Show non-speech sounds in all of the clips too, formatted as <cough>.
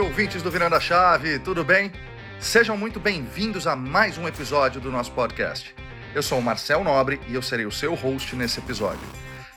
salve, ouvintes do Virando a Chave, tudo bem? Sejam muito bem-vindos a mais um episódio do nosso podcast. Eu sou o Marcel Nobre e eu serei o seu host nesse episódio.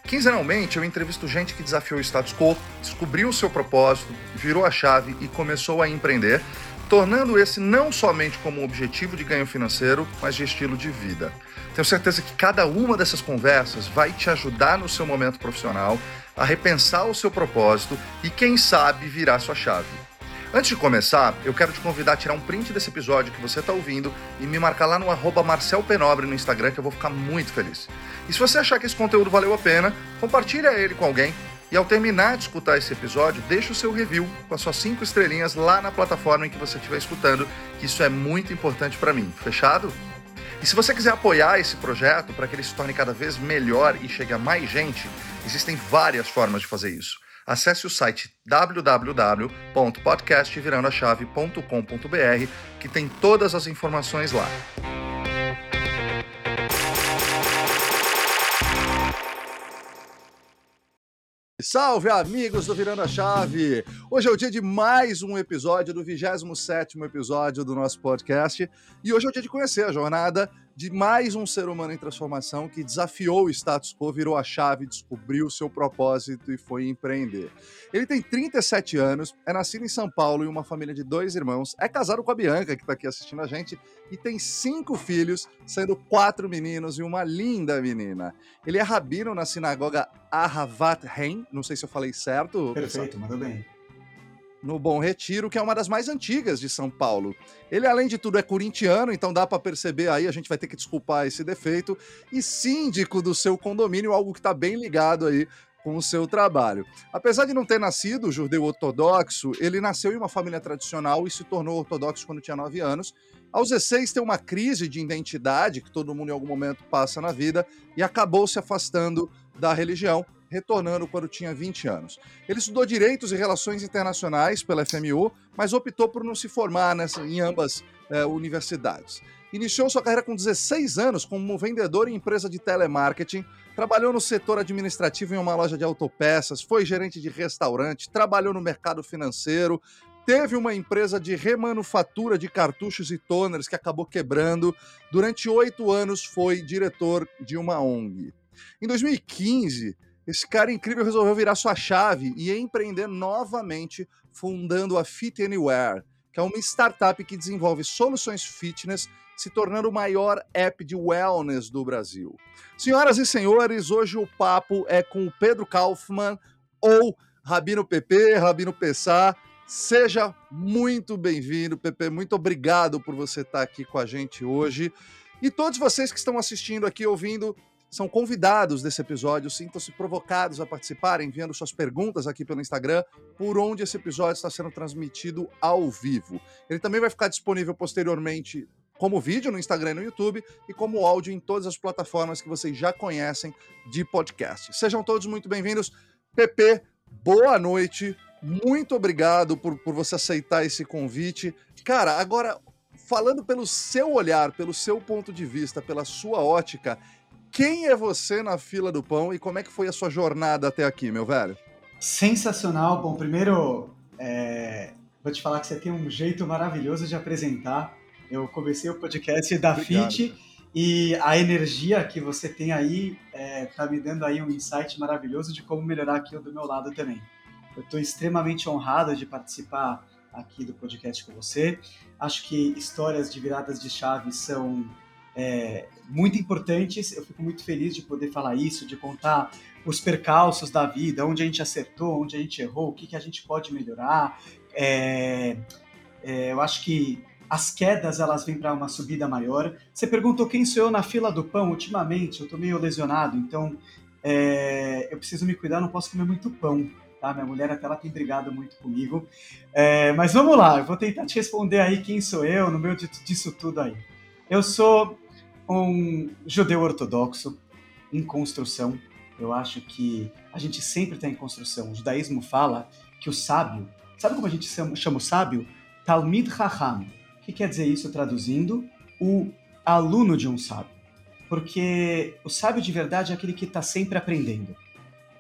Quinzenalmente, eu entrevisto gente que desafiou o status quo, descobriu o seu propósito, virou a chave e começou a empreender, tornando esse não somente como um objetivo de ganho financeiro, mas de estilo de vida. Tenho certeza que cada uma dessas conversas vai te ajudar no seu momento profissional a repensar o seu propósito e, quem sabe, virar sua chave. Antes de começar, eu quero te convidar a tirar um print desse episódio que você está ouvindo e me marcar lá no arroba Marcel Penobre no Instagram, que eu vou ficar muito feliz. E se você achar que esse conteúdo valeu a pena, compartilha ele com alguém e ao terminar de escutar esse episódio, deixa o seu review com as suas cinco estrelinhas lá na plataforma em que você estiver escutando, que isso é muito importante para mim. Fechado? E se você quiser apoiar esse projeto para que ele se torne cada vez melhor e chegue a mais gente, existem várias formas de fazer isso. Acesse o site www.podcastvirandoachave.com.br que tem todas as informações lá. Salve amigos do Virando a Chave! Hoje é o dia de mais um episódio do 27º episódio do nosso podcast e hoje é o dia de conhecer a jornada de mais um ser humano em transformação que desafiou o status quo, virou a chave, descobriu seu propósito e foi empreender. Ele tem 37 anos, é nascido em São Paulo em uma família de dois irmãos, é casado com a Bianca, que está aqui assistindo a gente, e tem cinco filhos, sendo quatro meninos e uma linda menina. Ele é rabino na sinagoga Ahavat Hein, não sei se eu falei certo. Perfeito, mandou bem no Bom Retiro, que é uma das mais antigas de São Paulo. Ele, além de tudo, é corintiano, então dá para perceber aí, a gente vai ter que desculpar esse defeito, e síndico do seu condomínio, algo que está bem ligado aí com o seu trabalho. Apesar de não ter nascido judeu ortodoxo, ele nasceu em uma família tradicional e se tornou ortodoxo quando tinha 9 anos. Aos 16 tem uma crise de identidade que todo mundo em algum momento passa na vida e acabou se afastando da religião, retornando quando tinha 20 anos. Ele estudou Direitos e Relações Internacionais pela FMU, mas optou por não se formar nessa, em ambas é, universidades. Iniciou sua carreira com 16 anos como vendedor em empresa de telemarketing, trabalhou no setor administrativo em uma loja de autopeças, foi gerente de restaurante, trabalhou no mercado financeiro, teve uma empresa de remanufatura de cartuchos e toners que acabou quebrando. Durante oito anos foi diretor de uma ONG. Em 2015, esse cara incrível resolveu virar sua chave e empreender novamente, fundando a Fit Anywhere, que é uma startup que desenvolve soluções fitness, se tornando o maior app de wellness do Brasil. Senhoras e senhores, hoje o papo é com o Pedro Kaufmann, ou Rabino PP, Rabino Pessá. Seja muito bem-vindo, PP. Muito obrigado por você estar aqui com a gente hoje. E todos vocês que estão assistindo aqui, ouvindo, são convidados desse episódio, sintam-se provocados a participar, enviando suas perguntas aqui pelo Instagram, por onde esse episódio está sendo transmitido ao vivo. Ele também vai ficar disponível posteriormente como vídeo no Instagram e no YouTube e como áudio em todas as plataformas que vocês já conhecem de podcast. Sejam todos muito bem-vindos. PP, boa noite. Muito obrigado por, por você aceitar esse convite. Cara, agora, falando pelo seu olhar, pelo seu ponto de vista, pela sua ótica, quem é você na fila do pão e como é que foi a sua jornada até aqui, meu velho? Sensacional. Bom, primeiro, é... vou te falar que você tem um jeito maravilhoso de apresentar. Eu comecei o podcast da Obrigado. FIT e a energia que você tem aí é, tá me dando aí um insight maravilhoso de como melhorar aqui do meu lado também. Eu estou extremamente honrado de participar aqui do podcast com você. Acho que histórias de viradas de chave são é, muito importantes. Eu fico muito feliz de poder falar isso, de contar os percalços da vida, onde a gente acertou, onde a gente errou, o que, que a gente pode melhorar. É, é, eu acho que as quedas elas vêm para uma subida maior. Você perguntou quem sou eu na fila do pão ultimamente. Eu estou meio lesionado, então é, eu preciso me cuidar. Não posso comer muito pão. Tá? Minha mulher até ela tem brigado muito comigo. É, mas vamos lá, eu vou tentar te responder aí quem sou eu no meio disso tudo aí. Eu sou um judeu ortodoxo em construção. Eu acho que a gente sempre está em construção. O judaísmo fala que o sábio, sabe como a gente chama o sábio? Talmid Raham. O que quer dizer isso traduzindo? O aluno de um sábio. Porque o sábio de verdade é aquele que está sempre aprendendo.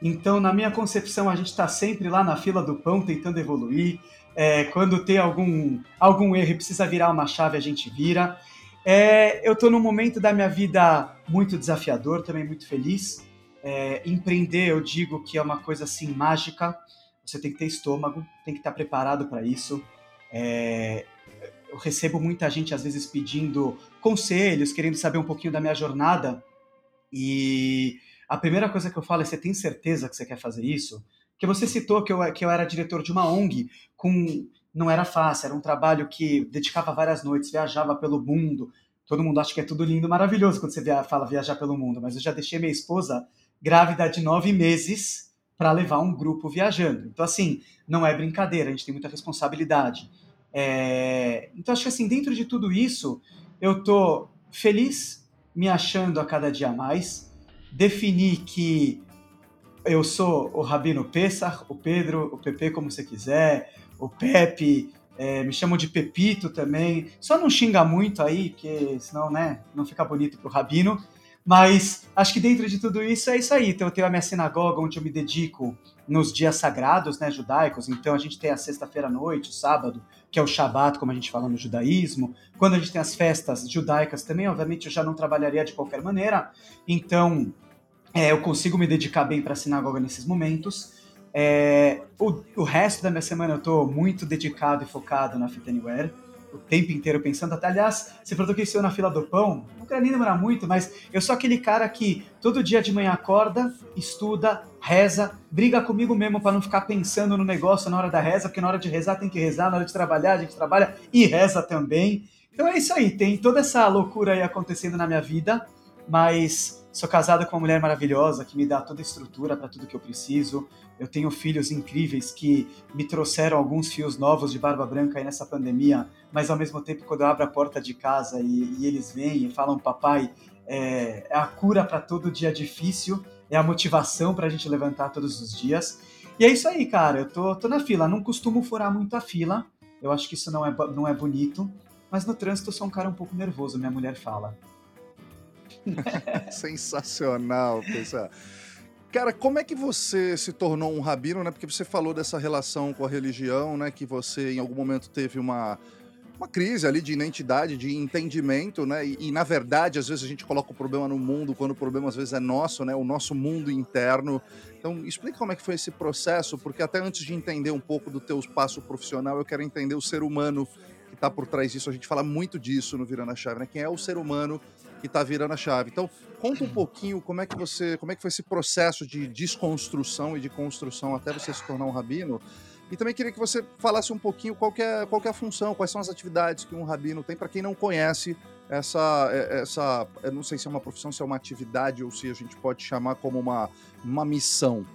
Então, na minha concepção, a gente está sempre lá na fila do pão tentando evoluir, É, quando tem algum, algum erro e precisa virar uma chave, a gente vira. É, eu estou num momento da minha vida muito desafiador, também muito feliz. É, empreender, eu digo que é uma coisa assim mágica. Você tem que ter estômago, tem que estar preparado para isso. É, eu recebo muita gente às vezes pedindo conselhos, querendo saber um pouquinho da minha jornada. E a primeira coisa que eu falo é: você tem certeza que você quer fazer isso? Porque você citou que eu, que eu era diretor de uma ONG com não era fácil, era um trabalho que dedicava várias noites, viajava pelo mundo. Todo mundo acha que é tudo lindo, maravilhoso quando você via, fala viajar pelo mundo, mas eu já deixei minha esposa grávida de nove meses para levar um grupo viajando. Então, assim, não é brincadeira, a gente tem muita responsabilidade. É... Então, acho que, assim, dentro de tudo isso, eu tô feliz, me achando a cada dia mais, defini que eu sou o Rabino Pessar, o Pedro, o Pepe, como você quiser, o Pepe, é, me chamam de Pepito também. Só não xinga muito aí, porque senão, né, não fica bonito pro Rabino. Mas acho que dentro de tudo isso é isso aí. Então eu tenho a minha sinagoga onde eu me dedico nos dias sagrados, né, judaicos. Então a gente tem a sexta-feira à noite, o sábado, que é o Shabat, como a gente fala no judaísmo. Quando a gente tem as festas judaicas também, obviamente eu já não trabalharia de qualquer maneira. Então é, eu consigo me dedicar bem para a sinagoga nesses momentos. É, o, o, resto da minha semana eu estou muito dedicado e focado na Fit Anywhere, o tempo inteiro pensando. Até, aliás, você falou que isso na fila do pão, não quero nem demorar muito, mas eu sou aquele cara que todo dia de manhã acorda, estuda, reza, briga comigo mesmo para não ficar pensando no negócio na hora da reza, porque na hora de rezar tem que rezar, na hora de trabalhar a gente trabalha e reza também. Então é isso aí, tem toda essa loucura aí acontecendo na minha vida, mas Sou casado com uma mulher maravilhosa que me dá toda a estrutura para tudo que eu preciso. Eu tenho filhos incríveis que me trouxeram alguns fios novos de barba branca aí nessa pandemia, mas ao mesmo tempo, quando eu abro a porta de casa e, e eles vêm e falam, papai, é, é a cura para todo dia difícil, é a motivação para a gente levantar todos os dias. E é isso aí, cara. Eu tô, tô na fila. Não costumo furar muito a fila. Eu acho que isso não é, não é bonito. Mas no trânsito eu sou um cara um pouco nervoso, minha mulher fala. <laughs> Sensacional, pessoal. Cara, como é que você se tornou um rabino, né? Porque você falou dessa relação com a religião, né? Que você em algum momento teve uma, uma crise ali de identidade, de entendimento, né? E, e, na verdade, às vezes a gente coloca o problema no mundo, quando o problema às vezes é nosso, né? O nosso mundo interno. Então, explica como é que foi esse processo, porque até antes de entender um pouco do teu espaço profissional, eu quero entender o ser humano que está por trás disso. A gente fala muito disso no Virando a Chave, né? Quem é o ser humano que está virando a chave. Então, conta um pouquinho como é que você, como é que foi esse processo de desconstrução e de construção até você se tornar um rabino. E também queria que você falasse um pouquinho qual é, qual é a função, quais são as atividades que um rabino tem para quem não conhece essa, é, essa, eu não sei se é uma profissão, se é uma atividade ou se a gente pode chamar como uma, uma missão,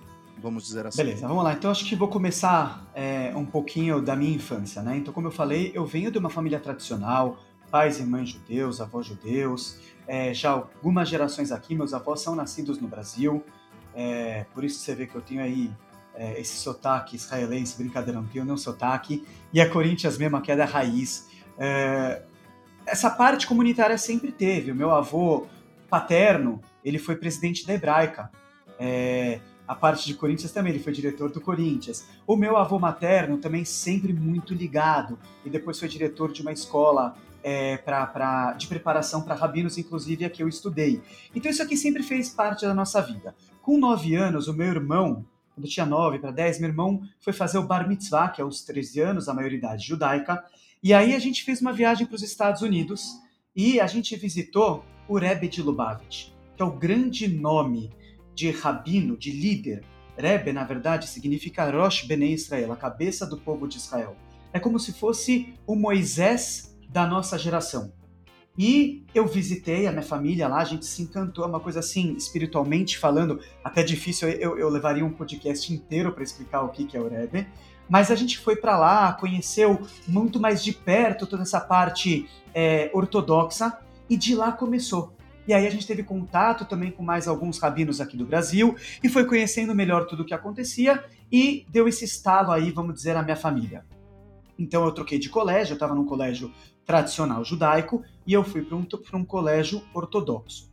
vamos dizer assim. Beleza, vamos lá. Então acho que vou começar é, um pouquinho da minha infância, né? Então, como eu falei, eu venho de uma família tradicional, pais e mães judeus, avós judeus. É, já algumas gerações aqui, meus avós são nascidos no Brasil, é, por isso você vê que eu tenho aí é, esse sotaque israelense, brincadeira, não tenho nenhum sotaque, e a Corinthians mesmo, que é da raiz. Essa parte comunitária sempre teve. O meu avô paterno, ele foi presidente da Hebraica. É, a parte de Corinthians também, ele foi diretor do Corinthians. O meu avô materno também sempre muito ligado, e depois foi diretor de uma escola é, pra, pra, de preparação para rabinos, inclusive a que eu estudei. Então isso aqui sempre fez parte da nossa vida. Com nove anos, o meu irmão, quando eu tinha nove para dez, meu irmão foi fazer o Bar Mitzvah, que é os 13 anos, a maioridade judaica, e aí a gente fez uma viagem para os Estados Unidos e a gente visitou o Rebbe de Lubavitch, que é o grande nome de rabino, de líder. Rebbe, na verdade, significa Rosh Bnei Israel, a cabeça do povo de Israel. É como se fosse o Moisés da nossa geração. E eu visitei a minha família lá, a gente se encantou, é uma coisa assim, espiritualmente falando, até difícil, eu, eu levaria um podcast inteiro para explicar o que, que é o Rebbe. Mas a gente foi para lá, conheceu muito mais de perto toda essa parte é, ortodoxa, e de lá começou. E aí a gente teve contato também com mais alguns rabinos aqui do Brasil, e foi conhecendo melhor tudo o que acontecia, e deu esse estalo aí, vamos dizer, na minha família. Então eu troquei de colégio, eu estava num colégio tradicional judaico e eu fui para um, um colégio ortodoxo.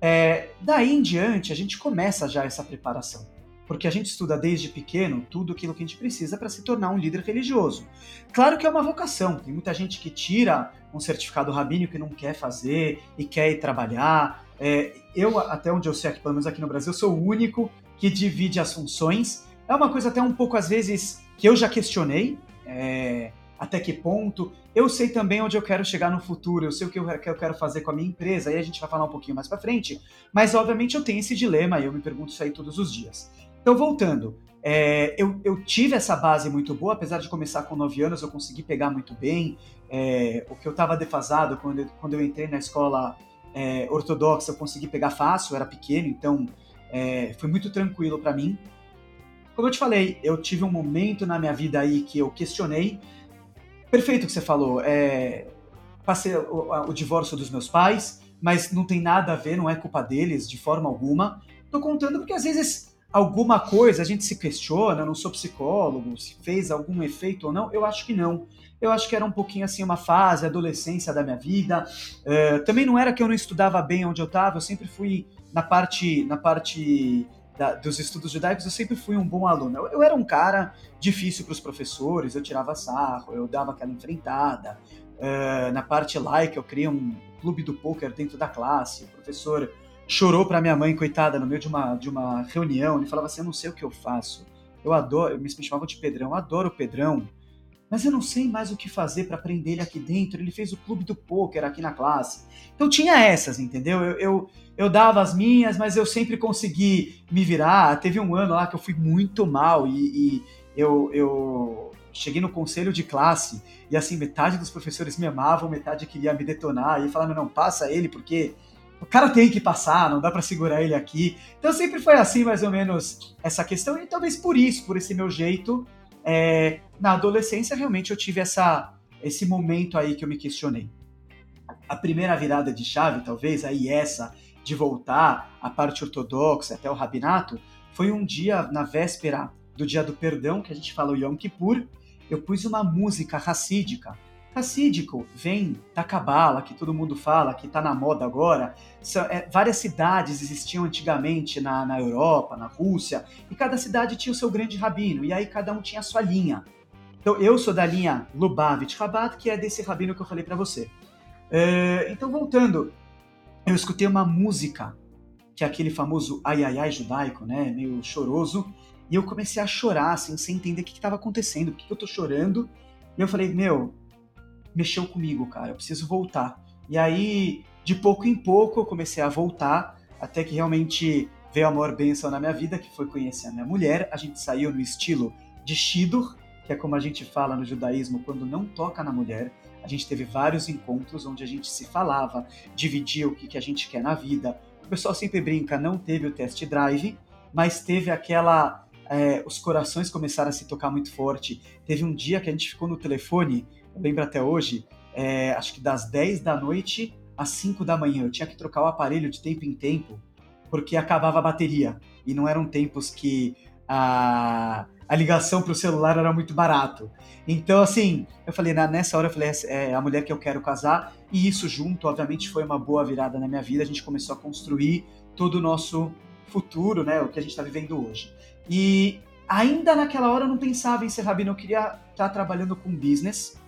É, daí em diante, a gente começa já essa preparação. porque a gente estuda desde pequeno tudo aquilo que a gente precisa para se tornar um líder religioso. Claro que é uma vocação, tem muita gente que tira um certificado rabínico que não quer fazer e quer ir trabalhar. É, eu, até onde eu sei, aqui, pelo menos aqui no Brasil, sou o único que divide as funções. É uma coisa até um pouco, às vezes, que eu já questionei, é, até que ponto. Eu sei também onde eu quero chegar no futuro, eu sei o que eu, que eu quero fazer com a minha empresa, aí a gente vai falar um pouquinho mais para frente, mas obviamente eu tenho esse dilema e eu me pergunto isso aí todos os dias. Então, voltando, é, eu, eu, tive essa base muito boa, apesar de começar com 9 anos, eu consegui pegar muito bem. É, o que eu estava defasado quando eu, quando eu entrei na escola é, ortodoxa, eu consegui pegar fácil, eu era pequeno, então é, foi muito tranquilo para mim. Como eu te falei, eu tive um momento na minha vida aí que eu questionei. Perfeito o que você falou. É, passei o, o divórcio dos meus pais, mas não tem nada a ver, não é culpa deles de forma alguma. Tô contando porque às vezes alguma coisa a gente se questiona, não sou psicólogo, se fez algum efeito ou não, eu acho que não. Eu acho que era um pouquinho assim uma fase, adolescência da minha vida. Uh, também não era que eu não estudava bem onde eu estava, eu sempre fui na parte, na parte da, dos estudos judaicos, eu sempre fui um bom aluno. Eu, eu era um cara difícil para os professores, eu tirava sarro, eu dava aquela enfrentada. Uh, na parte laica, eu criei um clube do poker dentro da classe, o professor chorou para minha mãe, coitada, no meio de uma, de uma reunião. Ele falava assim: Eu não sei o que eu faço. Eu adoro, me chamavam de Pedrão, eu adoro o Pedrão, mas eu não sei mais o que fazer para prender ele aqui dentro. Ele fez o clube do pôquer aqui na classe. Então tinha essas, entendeu? Eu, eu, eu, dava as minhas, mas eu sempre consegui me virar. Teve um ano lá que eu fui muito mal e, e eu, eu cheguei no conselho de classe e assim, metade dos professores me amavam, metade queria me detonar e falaram: não, passa ele porque o cara tem que passar, não dá para segurar ele aqui. Então sempre foi assim, mais ou menos, essa questão, e talvez por isso, por esse meu jeito, é, na adolescência realmente eu tive essa, esse momento aí que eu me questionei. A primeira virada de chave, talvez, aí essa, de voltar à parte ortodoxa até o rabinato, foi um dia na véspera do dia do perdão, que a gente fala o Yom Kippur, eu pus uma música racídica Racídico vem da Cabala, que todo mundo fala, que está na moda agora. São, é, várias cidades existiam antigamente na, na Europa, na Rússia, e cada cidade tinha o seu grande rabino, e aí cada um tinha a sua linha. Então eu sou da linha Lubavitch Rabat, que é desse rabino que eu falei para você. É, então voltando, eu escutei uma música, que é aquele famoso ai ai ai judaico, né, meio choroso, e eu comecei a chorar, assim, sem entender o que estava acontecendo, por que, que eu tô chorando. E eu falei, meu, mexeu comigo, cara, eu preciso voltar. E aí, de pouco em pouco, eu comecei a voltar, até que realmente veio a maior bênção na minha vida, que foi conhecer a minha mulher. A gente saiu no estilo de Shidur, que é como a gente fala no judaísmo quando não toca na mulher. A gente teve vários encontros onde a gente se falava, dividia o que, que a gente quer na vida. O pessoal sempre brinca, não teve o test drive, mas teve aquela. É, os corações começaram a se tocar muito forte. Teve um dia que a gente ficou no telefone lembro até hoje, é, acho que das 10 da noite às 5 da manhã. Eu tinha que trocar o aparelho de tempo em tempo, porque acabava a bateria. E não eram tempos que a, a ligação para o celular era muito barato. Então, assim, eu falei, na, nessa hora, eu falei, é a mulher que eu quero casar. E isso junto, obviamente, foi uma boa virada na minha vida. A gente começou a construir todo o nosso futuro, né? O que a gente está vivendo hoje. E ainda naquela hora eu não pensava em ser rabino, eu queria estar tá trabalhando com business.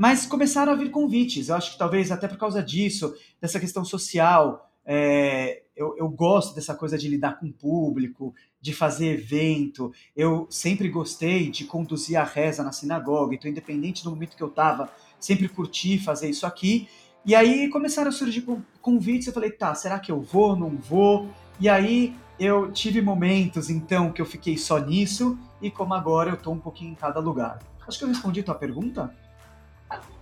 Mas começaram a vir convites, eu acho que talvez até por causa disso, dessa questão social. É, eu, eu, gosto dessa coisa de lidar com o público, de fazer evento. Eu sempre gostei de conduzir a reza na sinagoga, então, independente do momento que eu estava, sempre curti fazer isso aqui. E aí começaram a surgir convites, eu falei, tá, será que eu vou, não vou? E aí eu tive momentos, então, que eu fiquei só nisso, e como agora eu estou um pouquinho em cada lugar. Acho que eu respondi tua pergunta.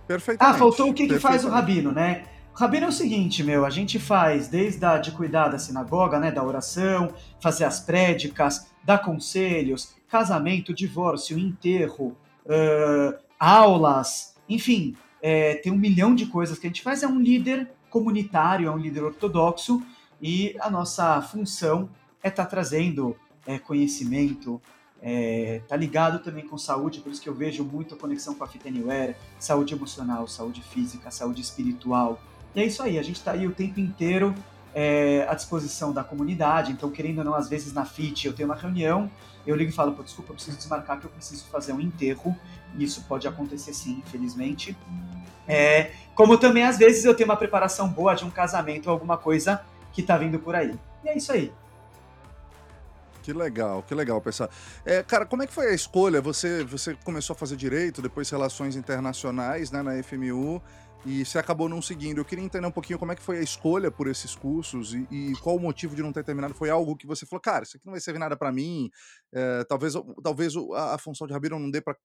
Perfeitamente. Ah, faltou o que, que faz o rabino, né? O rabino é o seguinte, meu, a gente faz desde a de cuidar da sinagoga, né, da oração, fazer as prédicas, dar conselhos, casamento, divórcio, enterro, uh, aulas, enfim, é, tem um milhão de coisas que a gente faz. É um líder comunitário, é um líder ortodoxo e a nossa função é estar tá trazendo é, conhecimento, é, tá ligado também com saúde, por isso que eu vejo muito a conexão com a Fit Anywhere, saúde emocional, saúde física, saúde espiritual. E é isso aí, a gente está aí o tempo inteiro é, à disposição da comunidade. Então, querendo ou não, às vezes na FIT eu tenho uma reunião, eu ligo e falo, Pô, desculpa, eu preciso desmarcar que eu preciso fazer um enterro. Isso pode acontecer sim, infelizmente. É, como também, às vezes, eu tenho uma preparação boa de um casamento ou alguma coisa que tá vindo por aí. E é isso aí. Que legal, que legal, pessoal. É, cara, como é que foi a escolha? Você, você começou a fazer direito, depois relações internacionais né, na FMU e você acabou não seguindo. Eu queria entender um pouquinho como é que foi a escolha por esses cursos e, e qual o motivo de não ter terminado. Foi algo que você falou, cara, isso aqui não vai servir nada para mim. É, talvez, talvez a, a função de rabino não dê para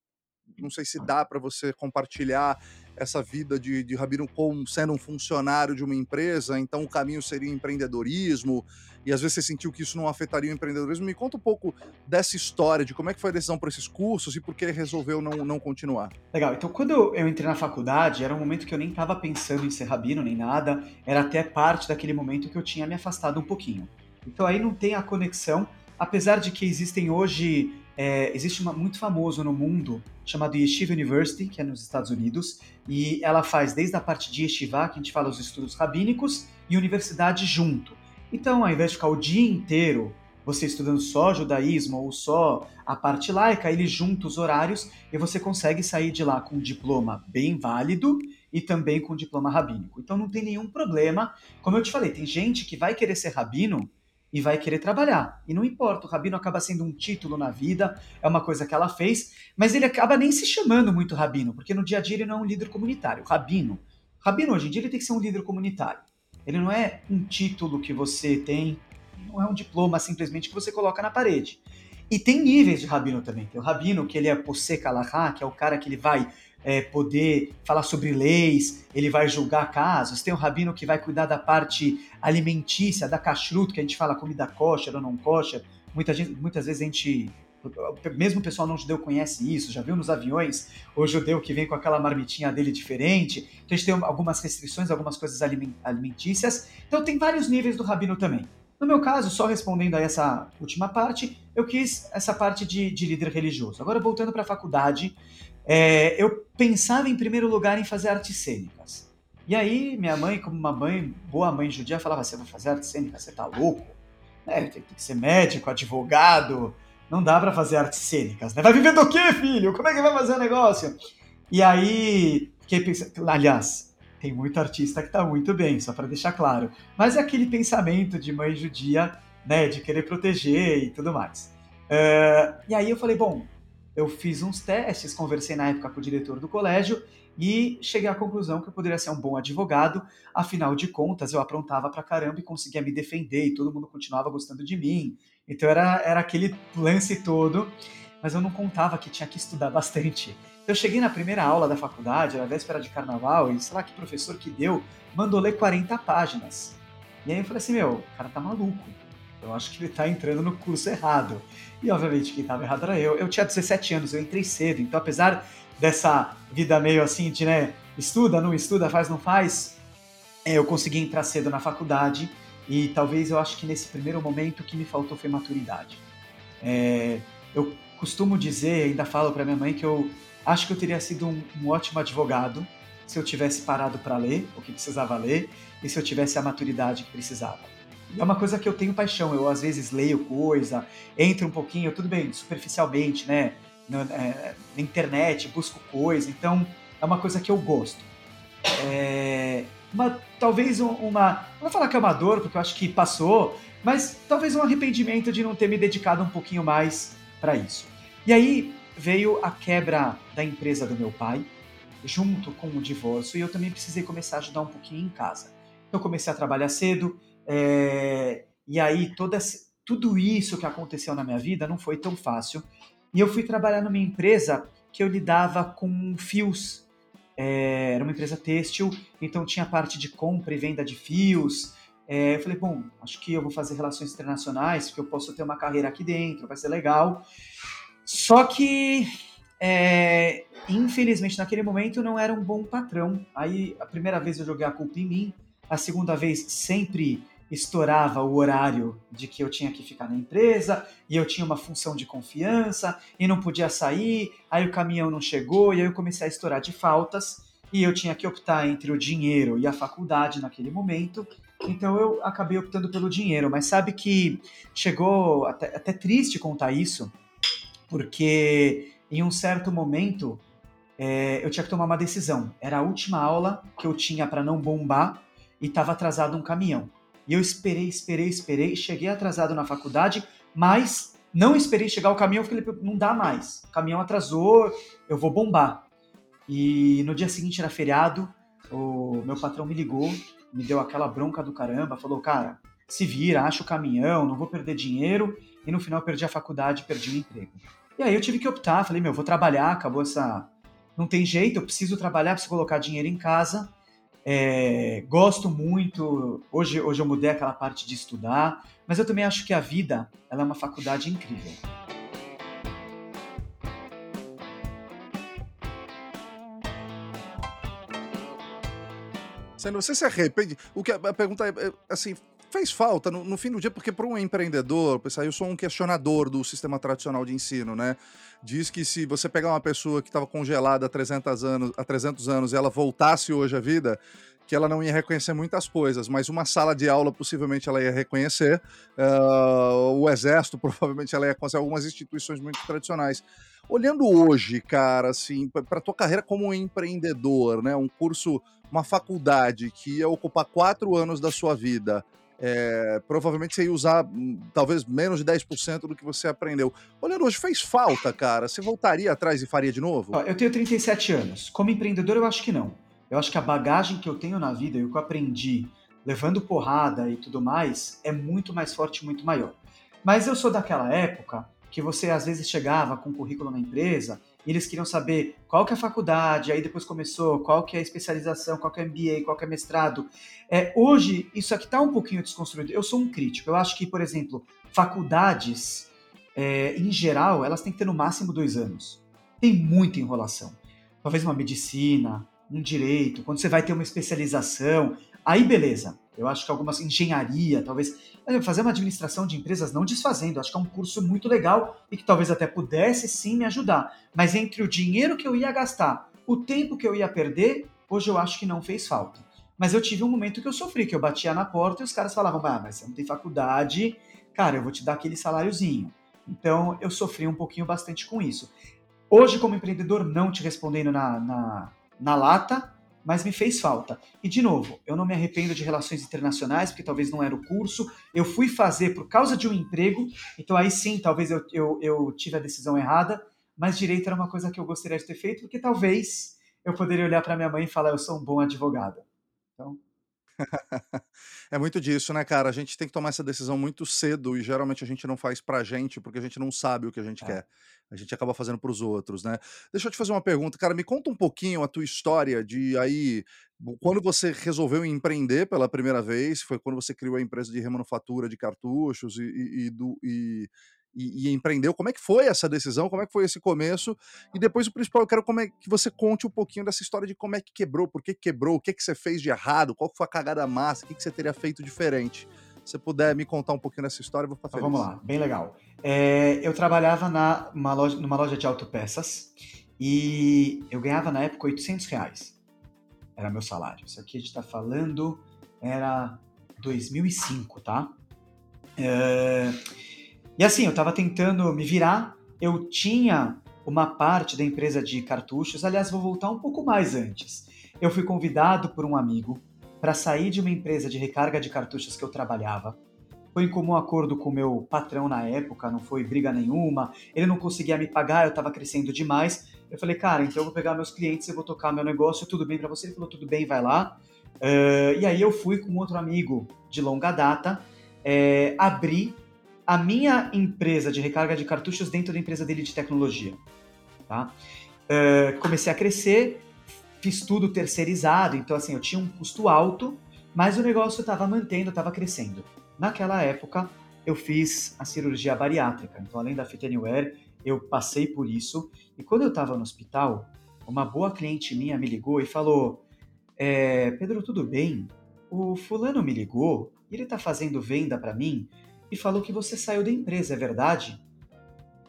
não sei se dá para você compartilhar essa vida de, de Rabino como sendo um funcionário de uma empresa, então o caminho seria empreendedorismo, e às vezes você sentiu que isso não afetaria o empreendedorismo. Me conta um pouco dessa história, de como é que foi a decisão para esses cursos e por que resolveu não, não continuar. Legal, então quando eu entrei na faculdade, era um momento que eu nem estava pensando em ser rabino nem nada, era até parte daquele momento que eu tinha me afastado um pouquinho. Então aí não tem a conexão, apesar de que existem hoje é, existe uma muito famoso no mundo chamado Yeshiva University, que é nos Estados Unidos, e ela faz desde a parte de Yeshiva, que a gente fala os estudos rabínicos, e universidade junto. Então, ao invés de ficar o dia inteiro você estudando só judaísmo ou só a parte laica, ele junta os horários e você consegue sair de lá com um diploma bem válido e também com um diploma rabínico. Então não tem nenhum problema. Como eu te falei, tem gente que vai querer ser rabino e vai querer trabalhar. E não importa, o rabino acaba sendo um título na vida, é uma coisa que ela fez, mas ele acaba nem se chamando muito rabino, porque no dia a dia ele não é um líder comunitário. Rabino, rabino hoje em dia ele tem que ser um líder comunitário. Ele não é um título que você tem, não é um diploma simplesmente que você coloca na parede. E tem níveis de rabino também. Tem o rabino que ele é posek alahá, que é o cara que ele vai é, poder falar sobre leis, ele vai julgar casos. Tem o rabino que vai cuidar da parte alimentícia, da kashrut, que a gente fala comida kosher ou não kosher. Muita gente, muitas vezes a gente mesmo o pessoal não judeu conhece isso, já viu nos aviões o judeu que vem com aquela marmitinha dele diferente. Então a gente tem algumas restrições, algumas coisas alimentícias. Então tem vários níveis do rabino também. No meu caso, só respondendo a essa última parte, eu quis essa parte de, de líder religioso. Agora, voltando para a faculdade, é, eu pensava em primeiro lugar em fazer artes cênicas. E aí, minha mãe, como uma mãe, boa mãe judia, falava: Você vai fazer artes cênicas? Você tá louco? É, tem, tem, que ser médico, advogado. Não dá para fazer artes cênicas, né? Vai viver do quê, filho? Como é que vai fazer o negócio? E aí, fiquei pensando. Aliás, tem muito artista que tá muito bem, só para deixar claro. Mas é aquele pensamento de mãe judia, né? De querer proteger e tudo mais. Uh, e aí eu falei: Bom, eu fiz uns testes, conversei na época com o diretor do colégio e cheguei à conclusão que eu poderia ser um bom advogado, afinal de contas eu aprontava pra caramba e conseguia me defender e todo mundo continuava gostando de mim. Então era, era aquele lance todo, mas eu não contava que tinha que estudar bastante. Então eu cheguei na primeira aula da faculdade, era véspera de carnaval, e sei lá que professor que deu, mandou ler 40 páginas. E aí eu falei assim, meu, o cara tá maluco. Eu acho que ele tá entrando no curso errado. E obviamente quem estava errado era eu. Eu tinha 17 anos, eu entrei cedo, então apesar dessa vida meio assim de, né, estuda, não estuda, faz, não faz, é, eu consegui entrar cedo na faculdade e talvez eu acho que nesse primeiro momento o que me faltou foi maturidade. É, eu costumo dizer, ainda falo para minha mãe que eu acho que eu teria sido um, um ótimo advogado se eu tivesse parado para ler o que precisava ler e se eu tivesse a maturidade que precisava é uma coisa que eu tenho paixão. Eu às vezes leio coisa, entro um pouquinho, tudo bem, superficialmente, né? Na, é, na internet, busco coisa. Então, é uma coisa que eu gosto. É, uma, talvez uma. Não vou falar que é uma dor, porque eu acho que passou, mas talvez um arrependimento de não ter me dedicado um pouquinho mais para isso. E aí veio a quebra da empresa do meu pai, junto com o divórcio, e eu também precisei começar a ajudar um pouquinho em casa. Então, comecei a trabalhar cedo, é, e aí, toda, tudo isso que aconteceu na minha vida não foi tão fácil. E eu fui trabalhar numa empresa que eu lidava com fios. É, era uma empresa têxtil, então tinha parte de compra e venda de fios. É, eu falei, bom, acho que eu vou fazer relações internacionais, porque eu posso ter uma carreira aqui dentro, vai ser legal. Só que, é, infelizmente, naquele momento não era um bom patrão. Aí, a primeira vez eu joguei a culpa em mim, a segunda vez sempre estourava o horário de que eu tinha que ficar na empresa e eu tinha uma função de confiança e não podia sair, aí o caminhão não chegou e aí eu comecei a estourar de faltas e eu tinha que optar entre o dinheiro e a faculdade naquele momento. Então eu acabei optando pelo dinheiro, mas sabe que chegou até, até triste contar isso, porque em um certo momento é, eu tinha que tomar uma decisão. Era a última aula que eu tinha para não bombar e estava atrasado um caminhão. E eu esperei, esperei, esperei, cheguei atrasado na faculdade, mas não esperei chegar o caminhão, falei, não dá mais. O caminhão atrasou, eu vou bombar. E no dia seguinte era feriado, o meu patrão me ligou, me deu aquela bronca do caramba, falou, cara, se vira, acha o caminhão, não vou perder dinheiro. E no final perdi a faculdade, perdi o emprego. E aí eu tive que optar, falei, meu, vou trabalhar, acabou essa. Não tem jeito, eu preciso trabalhar, preciso colocar dinheiro em casa. É, gosto muito. Hoje, hoje eu mudei aquela parte de estudar, mas eu também acho que a vida ela é uma faculdade incrível. Você se arrepende? O que a pergunta é, é assim, fez falta no, no, fim do dia, porque para um empreendedor, eu sou um questionador do sistema tradicional de ensino, né? Diz que se você pegar uma pessoa que estava congelada há 300 anos, há 300 anos e ela voltasse hoje à vida, que ela não ia reconhecer muitas coisas, mas uma sala de aula possivelmente ela ia reconhecer, uh, o exército <laughs> provavelmente ela ia conhecer algumas instituições muito tradicionais. Olhando hoje, cara, assim, para tua carreira como empreendedor, né, um curso, uma faculdade que ia ocupar quatro anos da sua vida, é, provavelmente você ia usar hum, talvez menos de 10% do que você aprendeu. Olhando hoje, fez falta, cara? Você voltaria atrás e faria de novo? Eu tenho 37 anos. Como empreendedor, eu acho que não. Eu acho que a bagagem que eu tenho na vida e o que eu aprendi levando porrada e tudo mais é muito mais forte, muito maior. Mas eu sou daquela época que você às vezes chegava com currículo na empresa e eles queriam saber qual que é a faculdade, aí depois começou, qual que é a especialização, qual que é MBA, qual que é mestrado. É, hoje, isso aqui está um pouquinho desconstruído. Eu sou um crítico. Eu acho que, por exemplo, faculdades, é, em geral, elas têm que ter no máximo dois anos. Tem muita enrolação. Talvez uma medicina, um direito, quando você vai ter uma especialização, aí beleza. Eu acho que algumas engenharia, talvez fazer uma administração de empresas não desfazendo, acho que é um curso muito legal e que talvez até pudesse sim me ajudar. Mas entre o dinheiro que eu ia gastar, o tempo que eu ia perder, hoje eu acho que não fez falta. Mas eu tive um momento que eu sofri, que eu batia na porta e os caras falavam: "Ah, mas você não tem faculdade, cara, eu vou te dar aquele saláriozinho". Então eu sofri um pouquinho bastante com isso. Hoje, como empreendedor, não te respondendo na, na, na lata, mas me fez falta. E, de novo, eu não me arrependo de relações internacionais, porque talvez não era o curso. Eu fui fazer por causa de um emprego, então aí sim, talvez eu, eu, eu tive a decisão errada, mas direito era uma coisa que eu gostaria de ter feito, porque talvez eu poderia olhar para minha mãe e falar: eu sou um bom advogado. Então. <laughs> é muito disso, né, cara? A gente tem que tomar essa decisão muito cedo e geralmente a gente não faz pra gente porque a gente não sabe o que a gente é. quer. A gente acaba fazendo pros outros, né? Deixa eu te fazer uma pergunta, cara. Me conta um pouquinho a tua história de aí. Quando você resolveu empreender pela primeira vez, foi quando você criou a empresa de remanufatura de cartuchos e, e, e do, e e, e, empreendeu. Como é que foi essa decisão? Como é que foi esse começo? E depois o principal, eu quero como é que você conte um pouquinho dessa história de como é que quebrou, por que quebrou, o que, que você fez de errado, qual foi a cagada massa, o que, que você teria feito diferente. Se você puder me contar um pouquinho dessa história, eu vou ficar então, feliz. Vamos lá, bem legal. É, eu trabalhava na, uma loja, numa loja de autopeças e eu ganhava na época 800 reais. Era meu salário. Isso aqui a gente está falando era 2005, tá? É, e assim, eu estava tentando me virar, eu tinha uma parte da empresa de cartuchos, aliás, vou voltar um pouco mais antes. Eu fui convidado por um amigo para sair de uma empresa de recarga de cartuchos que eu trabalhava. Foi em comum acordo com o meu patrão na época, não foi briga nenhuma. Ele não conseguia me pagar, eu estava crescendo demais. Eu falei, cara, então eu vou pegar meus clientes, eu vou tocar meu negócio, tudo bem para você? Ele falou, tudo bem, vai lá. Uh, e aí eu fui com outro amigo de longa data, é, abrir a minha empresa de recarga de cartuchos dentro da empresa dele de tecnologia. Tá? Uh, comecei a crescer, fiz tudo terceirizado, então assim, eu tinha um custo alto, mas o negócio estava mantendo, estava crescendo. Naquela época, eu fiz a cirurgia bariátrica, então além da Fit Anywhere, eu passei por isso, e quando eu estava no hospital, uma boa cliente minha me ligou e falou, é, Pedro, tudo bem? O fulano me ligou, ele está fazendo venda para mim, e falou que você saiu da empresa, é verdade?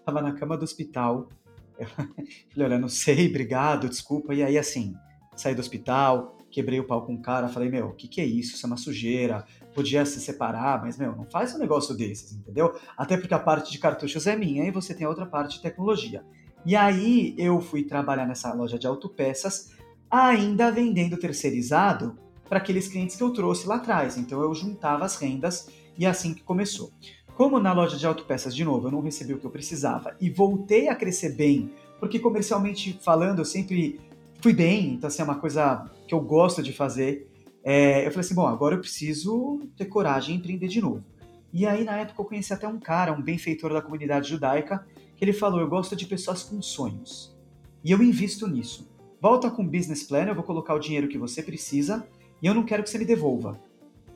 Tava na cama do hospital. Eu <laughs> falei, olha, não sei, obrigado, desculpa. E aí, assim, saí do hospital, quebrei o pau com um cara, falei, meu, o que, que é isso? Isso é uma sujeira. Podia se separar, mas, meu, não faz um negócio desses, entendeu? Até porque a parte de cartuchos é minha e você tem a outra parte de tecnologia. E aí eu fui trabalhar nessa loja de autopeças, ainda vendendo terceirizado para aqueles clientes que eu trouxe lá atrás. Então eu juntava as rendas e é assim que começou. Como na loja de autopeças, de novo, eu não recebi o que eu precisava e voltei a crescer bem, porque comercialmente falando eu sempre fui bem, então assim, é uma coisa que eu gosto de fazer. É, eu falei assim, bom, agora eu preciso ter coragem e empreender de novo. E aí, na época, eu conheci até um cara, um benfeitor da comunidade judaica, que ele falou, eu gosto de pessoas com sonhos. E eu invisto nisso. Volta com o business plan, eu vou colocar o dinheiro que você precisa, e eu não quero que você me devolva.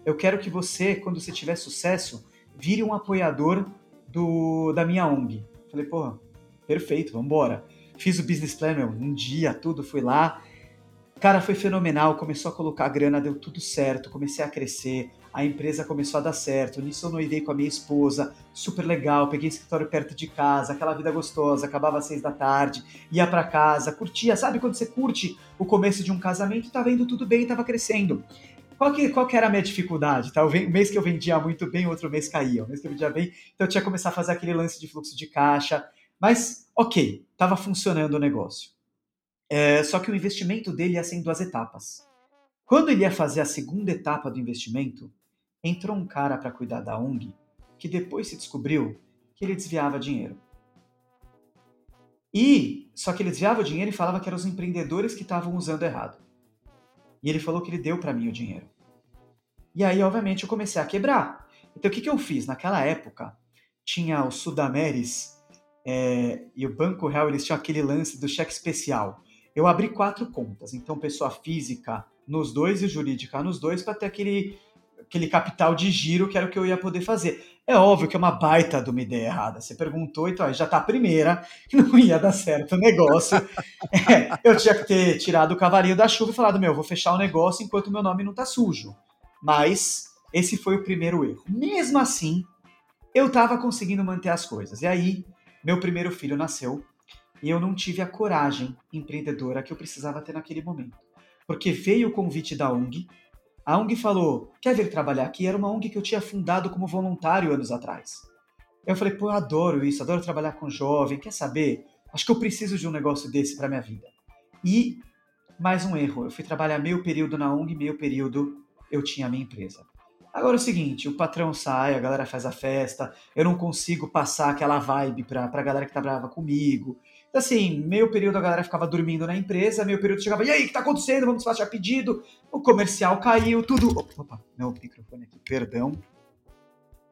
Eu quero que você, quando você tiver sucesso, vire um apoiador do, da minha ONG. Falei, pô, perfeito, vamos embora. Fiz o business plan, meu, um dia, tudo, fui lá. Cara, foi fenomenal, começou a colocar grana, deu tudo certo, comecei a crescer, a empresa começou a dar certo. Nisso eu noivei com a minha esposa, super legal, peguei escritório perto de casa, aquela vida gostosa, acabava às seis da tarde, ia para casa, curtia, sabe quando você curte o começo de um casamento, tava indo tudo bem, tava crescendo. Qual que, qual que era a minha dificuldade? Tá? O mês que eu vendia muito bem, outro mês caía. O mês que eu vendia bem, então eu tinha que começar a fazer aquele lance de fluxo de caixa, mas, ok, estava funcionando o negócio. É, só que o investimento dele ia ser em duas etapas. Quando ele ia fazer a segunda etapa do investimento, entrou um cara para cuidar da ONG que depois se descobriu que ele desviava dinheiro. E só que ele desviava o dinheiro e falava que eram os empreendedores que estavam usando errado. E ele falou que ele deu para mim o dinheiro. E aí, obviamente, eu comecei a quebrar. Então, o que, que eu fiz? Naquela época, tinha o Sudameris é, e o Banco Real eles tinham aquele lance do cheque especial. Eu abri quatro contas, então pessoa física nos dois e jurídica nos dois para ter aquele, aquele capital de giro que era o que eu ia poder fazer. É óbvio que é uma baita de uma ideia errada. Você perguntou, então já tá a primeira, não ia dar certo o negócio. <laughs> É, eu tinha que ter tirado o cavalinho da chuva e falado, meu, vou fechar o negócio enquanto meu nome não tá sujo. Mas esse foi o primeiro erro. Mesmo assim, eu estava conseguindo manter as coisas. E aí, meu primeiro filho nasceu e eu não tive a coragem empreendedora que eu precisava ter naquele momento. Porque veio o convite da ONG, a ONG falou: quer vir trabalhar aqui? Era uma ONG que eu tinha fundado como voluntário anos atrás. Eu falei: pô, eu adoro isso, adoro trabalhar com jovem, quer saber? Acho que eu preciso de um negócio desse para minha vida. E mais um erro: eu fui trabalhar meio período na ONG, meio período eu tinha a minha empresa. Agora é o seguinte, o patrão sai, a galera faz a festa, eu não consigo passar aquela vibe pra, pra galera que tá brava comigo. Então, assim, meio período a galera ficava dormindo na empresa, meio período chegava, e aí, o que tá acontecendo? Vamos fazer pedido. O comercial caiu, tudo. Opa, meu microfone aqui, perdão.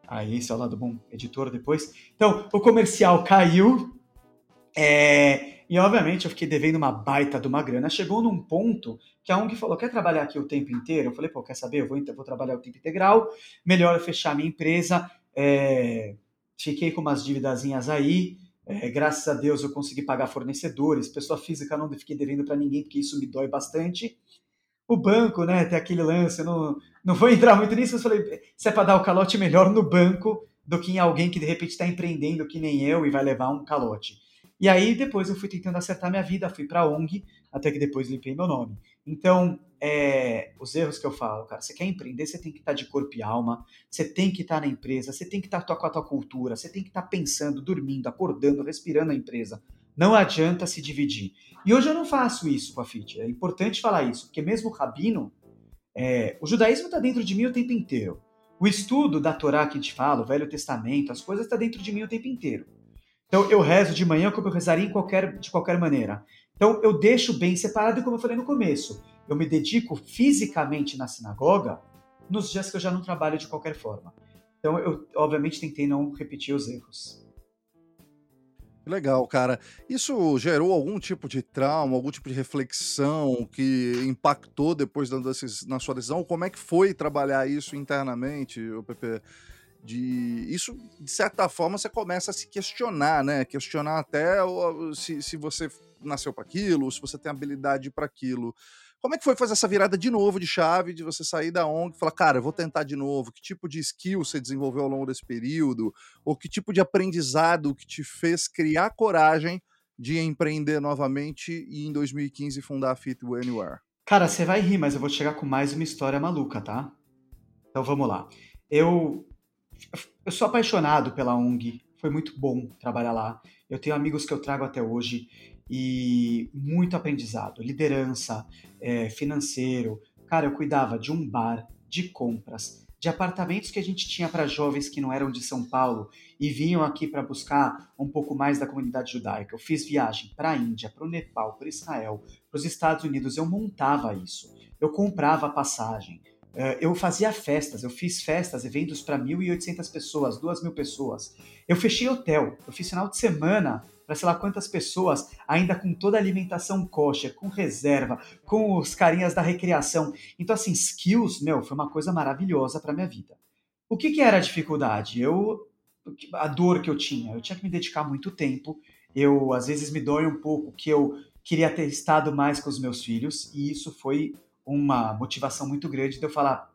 Aí, esse é o lado bom, editor depois. Então, o comercial caiu. É, e obviamente eu fiquei devendo uma baita de uma grana. Chegou num ponto que a ONG falou: quer trabalhar aqui o tempo inteiro? Eu falei, pô, quer saber? Eu vou, vou trabalhar o tempo integral, melhor eu fechar minha empresa. É, fiquei com umas dívidazinhas aí. É, graças a Deus eu consegui pagar fornecedores, pessoa física não fiquei devendo para ninguém, porque isso me dói bastante. O banco, né, tem aquele lance, não, não vou <laughs> entrar muito nisso, mas falei, se é para dar o calote, melhor no banco do que em alguém que de repente está empreendendo que nem eu e vai levar um calote. E aí depois eu fui tentando acertar minha vida, fui para a ONG, até que depois limpei meu nome. Então, é, os erros que eu falo, cara, você quer empreender, você tem que estar tá de corpo e alma, você tem que estar tá na empresa, você tem que estar tá com a tua cultura, você tem que estar pensando, dormindo, acordando, respirando a empresa. Não adianta se dividir. E hoje eu não faço isso com a FIT. É importante falar isso, porque mesmo o rabino, é, o judaísmo está dentro de mim o tempo inteiro. O estudo da Torá que a gente fala, o Velho Testamento, as coisas estão tá dentro de mim o tempo inteiro. Então eu rezo de manhã como eu rezaria qualquer, de qualquer maneira. Então eu deixo bem separado, como eu falei no começo, eu me dedico fisicamente na sinagoga nos dias que eu já não trabalho de qualquer forma. Então eu, obviamente, tentei não repetir os erros. Legal, cara. Isso gerou algum tipo de trauma, algum tipo de reflexão que impactou depois na sua decisão? Como é que foi trabalhar isso internamente, o PP? de isso de certa forma você começa a se questionar, né? Questionar até se, se você nasceu para aquilo, se você tem habilidade para aquilo. Como é que foi fazer essa virada de novo de chave, de você sair da ONG e falar, cara, eu vou tentar de novo? Que tipo de skill você desenvolveu ao longo desse período? Ou que tipo de aprendizado que te fez criar coragem de empreender novamente e em 2015 fundar a Fit Anywhere? Cara, você vai rir, mas eu vou chegar com mais uma história maluca, tá? Então vamos lá. Eu, eu sou apaixonado pela ONG, foi muito bom trabalhar lá. Eu tenho amigos que eu trago até hoje e muito aprendizado, liderança, é, financeiro. Cara, eu cuidava de um bar, de compras, de apartamentos que a gente tinha para jovens que não eram de São Paulo e vinham aqui para buscar um pouco mais da comunidade judaica. Eu fiz viagem para a Índia, para o Nepal, para Israel, para os Estados Unidos. Eu montava isso. Eu comprava passagem. Eh, eu fazia festas, eu fiz festas, eventos para 1.800 pessoas, 2.000 pessoas. Eu fechei hotel, eu fiz final de semana para sei lá quantas pessoas, ainda com toda a alimentação kosher, com reserva, com os carinhas da recreação. Então, assim, skills, meu, foi uma coisa maravilhosa para minha vida. O que, que era a dificuldade? Eu, a dor que eu tinha, eu tinha que me dedicar muito tempo. Eu, às vezes, me dói um pouco que eu queria ter estado mais com os meus filhos, e isso foi uma motivação muito grande de eu falar: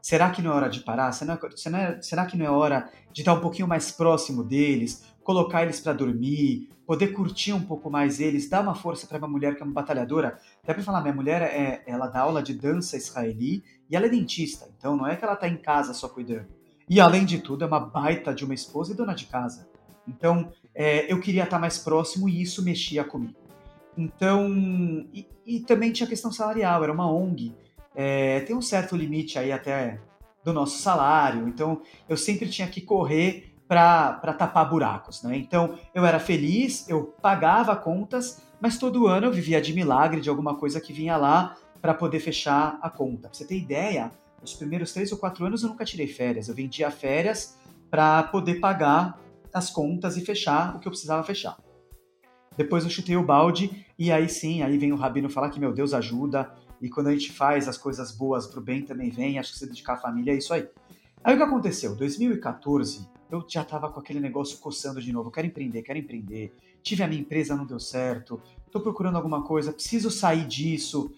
será que não é hora de parar? Será, será que não é hora de estar um pouquinho mais próximo deles? Colocar eles para dormir, poder curtir um pouco mais eles, dar uma força para uma mulher que é uma batalhadora. Até para falar, minha mulher é, ela dá aula de dança israeli e ela é dentista, então não é que ela está em casa só cuidando. E além de tudo, é uma baita de uma esposa e dona de casa. Então, é, eu queria estar mais próximo e isso mexia comigo. Então, e, e também tinha a questão salarial, era uma ONG. É, tem um certo limite aí até do nosso salário, então eu sempre tinha que correr para tapar buracos, né? Então eu era feliz, eu pagava contas, mas todo ano eu vivia de milagre de alguma coisa que vinha lá para poder fechar a conta. Pra você ter ideia, os primeiros três ou quatro anos eu nunca tirei férias, eu vendia férias para poder pagar as contas e fechar o que eu precisava fechar. Depois eu chutei o balde e aí sim, aí vem o rabino falar que meu Deus ajuda e quando a gente faz as coisas boas pro bem também vem, acho que se dedicar à família é isso aí. Aí o que aconteceu? 2014 eu já estava com aquele negócio coçando de novo. Quero empreender, quero empreender. Tive a minha empresa, não deu certo. Estou procurando alguma coisa, preciso sair disso.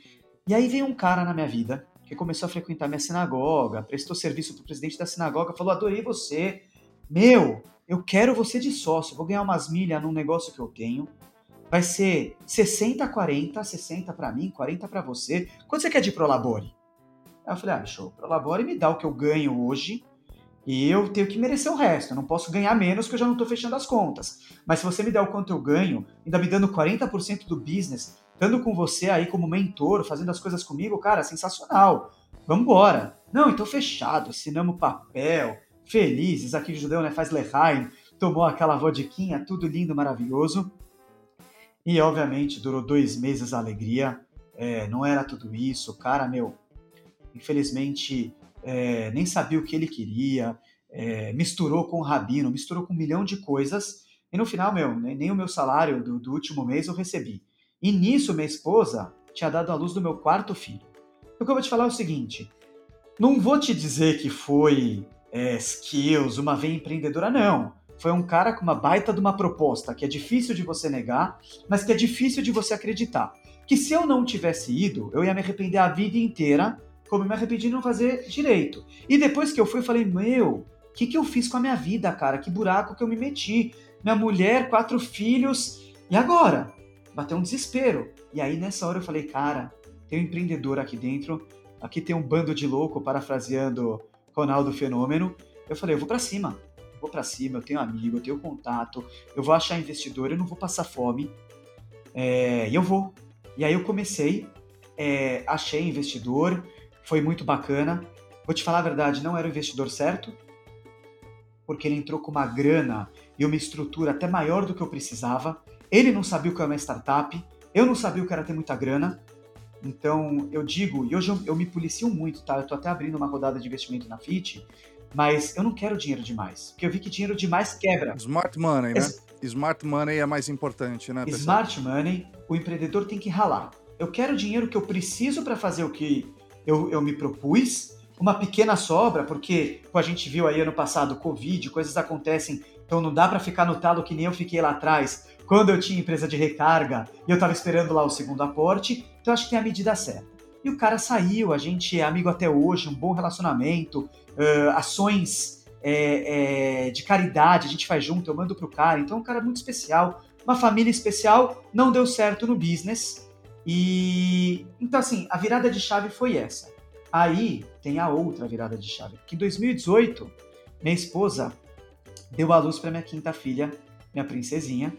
E aí veio um cara na minha vida que começou a frequentar minha sinagoga, prestou serviço para o presidente da sinagoga, falou: adorei você. Meu, eu quero você de sócio, vou ganhar umas milhas num negócio que eu tenho. Vai ser 60 40, 60 para mim, 40 para você. Quanto você quer de Prolabore? Aí eu falei: ah, show, Prolabore me dá o que eu ganho hoje e eu tenho que merecer o resto. Eu não posso ganhar menos porque eu já não estou fechando as contas. Mas se você me der o quanto eu ganho, ainda me dando 40% do business, estando com você aí como mentor, fazendo as coisas comigo, cara, sensacional. Vamos embora. Não, então fechado, assinamos papel, felizes. Aqui judeu né, faz lehaim, tomou aquela vodiquinha, tudo lindo, maravilhoso. E obviamente durou dois meses a alegria. É, não era tudo isso, cara, meu. Infelizmente é, nem sabia o que ele queria, é, misturou com o rabino, misturou com um milhão de coisas, e no final, meu, nem, nem o meu salário do, do, último mês eu recebi. E nisso, minha esposa tinha dado a luz do meu quarto filho. O que eu vou te falar é o seguinte: não vou te dizer que foi é, skills, uma veia empreendedora, não. Foi um cara com uma baita de uma proposta que é difícil de você negar, mas que é difícil de você acreditar. Que se eu não tivesse ido, eu ia me arrepender a vida inteira como me arrependi de não fazer direito. E depois que eu fui, eu falei, meu, o que, que eu fiz com a minha vida, cara? Que buraco que eu me meti. Minha mulher, quatro filhos, e agora? Bateu um desespero. E aí nessa hora eu falei, cara, tem um empreendedor aqui dentro, aqui tem um bando de louco, parafraseando Ronaldo Fenômeno. Eu falei, eu vou para cima, vou para cima, eu tenho amigo, eu tenho contato, eu vou achar investidor, eu não vou passar fome, é, e eu vou. E aí eu comecei, é, achei investidor, foi muito bacana. Vou te falar a verdade, não era o investidor certo, porque ele entrou com uma grana e uma estrutura até maior do que eu precisava. Ele não sabia o que era uma startup, eu não sabia o que era ter muita grana. Então, eu digo, e hoje eu, eu me policio muito, tá? Eu tô até abrindo uma rodada de investimento na FIT, mas eu não quero dinheiro demais, porque eu vi que dinheiro demais quebra. Smart money, né? Smart money é mais importante, né? Pessoal? Smart money, o empreendedor tem que ralar. Eu quero dinheiro que eu preciso para fazer o que eu, eu me propus, uma pequena sobra, porque pô, a gente viu aí ano passado Covid, coisas acontecem, então não dá para ficar no talo que nem eu fiquei lá atrás, quando eu tinha empresa de recarga e eu estava esperando lá o segundo aporte, então acho que tem a medida certa. E o cara saiu, a gente é amigo até hoje, um bom relacionamento, uh, ações é, é, de caridade a gente faz junto, eu mando pro cara, então é um cara muito especial, uma família especial, não deu certo no business, E então assim, a virada de chave foi essa. Aí tem a outra virada de chave, que em 2018 minha esposa deu à luz para minha quinta filha, minha princesinha.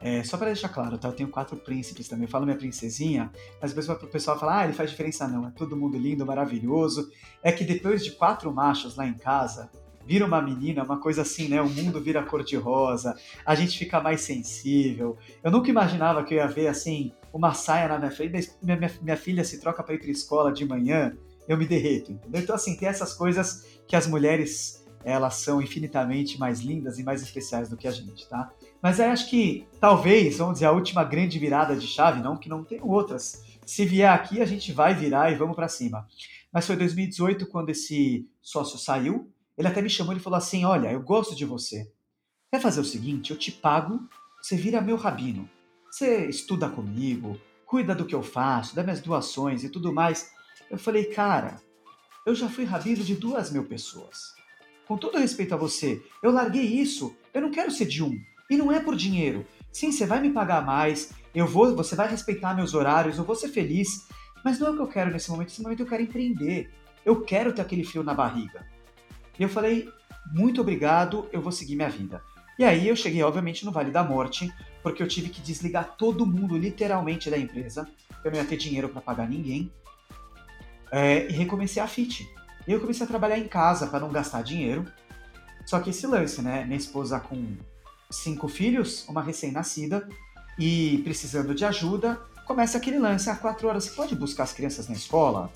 É, só para deixar claro, tá? Eu tenho quatro príncipes também. Eu falo minha princesinha, mas o pessoal fala, ah, ele faz diferença não. É todo mundo lindo, maravilhoso. É que depois de quatro machos lá em casa, vira uma menina, uma coisa assim, né? O mundo vira cor-de-rosa, a gente fica mais sensível. Eu nunca imaginava que eu ia ver, assim, uma saia na minha frente, minha, minha, minha filha se troca para ir para escola de manhã, eu me derreto, entendeu? Então, assim, tem essas coisas que as mulheres elas são infinitamente mais lindas e mais especiais do que a gente, tá? Mas eu acho que talvez, vamos dizer, a última grande virada de chave, não que não tem outras. Se vier aqui, a gente vai virar e vamos para cima. Mas foi 2018 quando esse sócio saiu. Ele até me chamou e falou assim: Olha, eu gosto de você. Quer fazer o seguinte? Eu te pago, você vira meu rabino. Você estuda comigo, cuida do que eu faço, dá minhas doações e tudo mais. Eu falei, cara, eu já fui rabino de duas mil pessoas com todo respeito a você, eu larguei isso, eu não quero ser de um. E não é por dinheiro. Sim, você vai me pagar mais, eu vou, você vai respeitar meus horários, eu vou ser feliz, mas não é o que eu quero nesse momento. Nesse momento eu quero empreender. Eu quero ter aquele fio na barriga. E eu falei, muito obrigado, eu vou seguir minha vida. E aí eu cheguei, obviamente, no Vale da Morte, porque eu tive que desligar todo mundo, literalmente, da empresa. Eu não ia ter dinheiro para pagar ninguém. É, e recomecei a FIT. E eu comecei a trabalhar em casa para não gastar dinheiro. Só que esse lance, né? Minha esposa com cinco filhos, uma recém-nascida, e precisando de ajuda, começa aquele lance. Ah, quatro horas, você pode buscar as crianças na escola?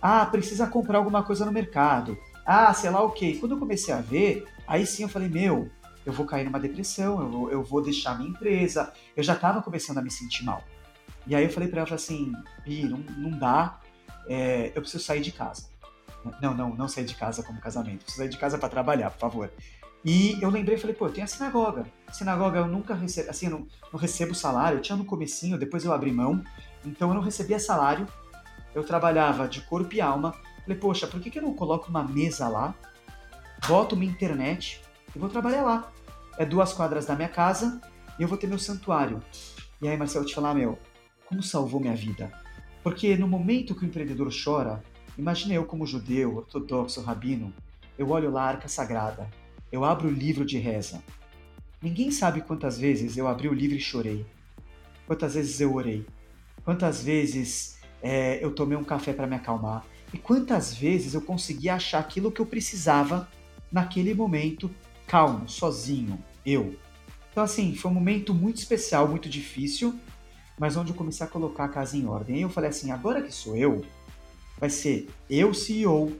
Ah, precisa comprar alguma coisa no mercado. Ah, sei lá o quê. Quando eu comecei a ver, aí sim eu falei, meu, eu vou cair numa depressão, eu vou, eu vou deixar minha empresa. Eu já estava começando a me sentir mal. E aí eu falei para ela assim, Pi, não, não dá, é, eu preciso sair de casa. Não, não, não sair de casa como casamento. Preciso sair de casa para trabalhar, por favor. E eu lembrei, falei, pô, tem a sinagoga. Sinagoga eu nunca recebo, assim, eu não, não recebo salário. Eu tinha no comecinho, depois eu abri mão. Então eu não recebia salário. Eu trabalhava de corpo e alma. Falei, poxa, por que, que eu não coloco uma mesa lá, boto uma internet e vou trabalhar lá? É duas quadras da minha casa e eu vou ter meu santuário. E aí, Marcelo, eu te falar, meu, como salvou minha vida? Porque no momento que o empreendedor chora, Imagine eu como judeu, ortodoxo, rabino, eu olho lá a arca sagrada, eu abro o livro de reza. Ninguém sabe quantas vezes eu abri o livro e chorei, quantas vezes eu orei, quantas vezes é, eu tomei um café para me acalmar e quantas vezes eu consegui achar aquilo que eu precisava naquele momento, calmo, sozinho, eu. Então, assim, foi um momento muito especial, muito difícil, mas onde eu comecei a colocar a casa em ordem. Eu falei assim: agora que sou eu, vai ser eu CEO,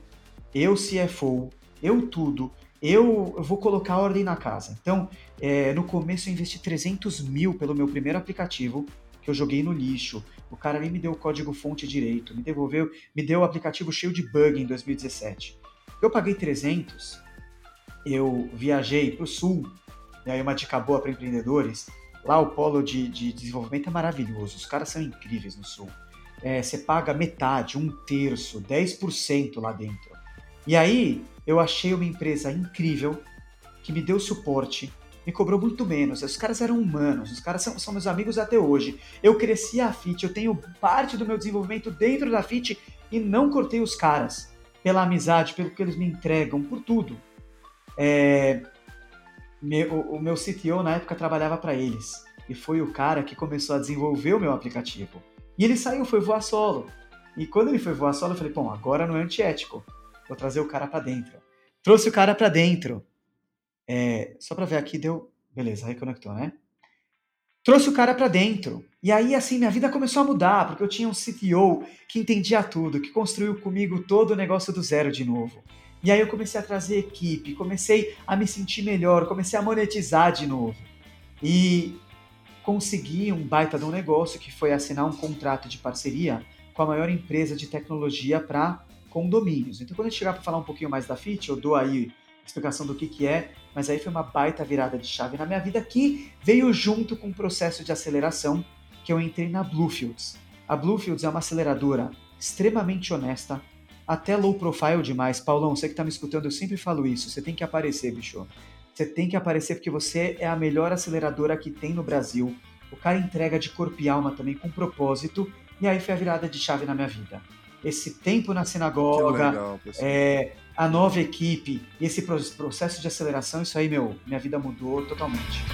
eu CFO, eu tudo, eu, eu vou colocar a ordem na casa. Então, é, no começo eu investi 300 mil pelo meu primeiro aplicativo, que eu joguei no lixo. O cara nem me deu o código fonte direito, me devolveu, me deu o aplicativo cheio de bug em 2017. Eu paguei 300, eu viajei para o sul, e aí uma dica boa para empreendedores, lá o polo de, de desenvolvimento é maravilhoso, os caras são incríveis no sul é, você paga metade, um terço, 10% lá dentro. E aí eu achei uma empresa incrível que me deu suporte, me cobrou muito menos. Os caras eram humanos, os caras são, são meus amigos até hoje. Eu cresci a FIT, eu tenho parte do meu desenvolvimento dentro da FIT e não cortei os caras pela amizade, pelo que eles me entregam, por tudo. É, meu, o meu CTO na época trabalhava para eles e foi o cara que começou a desenvolver o meu aplicativo. E ele saiu, foi voar solo. E quando ele foi voar solo, eu falei, bom, agora não é antiético. Vou trazer o cara para dentro. Trouxe o cara para dentro. É, só para ver aqui, deu. Beleza, reconectou, né? Trouxe o cara para dentro. E aí, assim, minha vida começou a mudar, porque eu tinha um CTO que entendia tudo, que construiu comigo todo o negócio do zero de novo. E aí eu comecei a trazer equipe, comecei a me sentir melhor, comecei a monetizar de novo. E consegui um baita de um negócio que foi assinar um contrato de parceria com a maior empresa de tecnologia para condomínios. Então, quando a gente chegar para falar um pouquinho mais da FIT, eu dou aí explicação do que, que é, mas aí foi uma baita virada de chave na minha vida que veio junto com o processo de aceleração que eu entrei na Bluefields. A Bluefields é uma aceleradora extremamente honesta, até low profile demais. Paulão, você que está me escutando, eu sempre falo isso, você tem que aparecer, bicho. Você tem que aparecer porque você é a melhor aceleradora que tem no Brasil. O cara entrega de corpo e alma também com propósito E aí foi a virada de chave na minha vida. Esse tempo na sinagoga, legal, é, a nova equipe, esse processo de aceleração, isso aí, meu, minha vida mudou totalmente.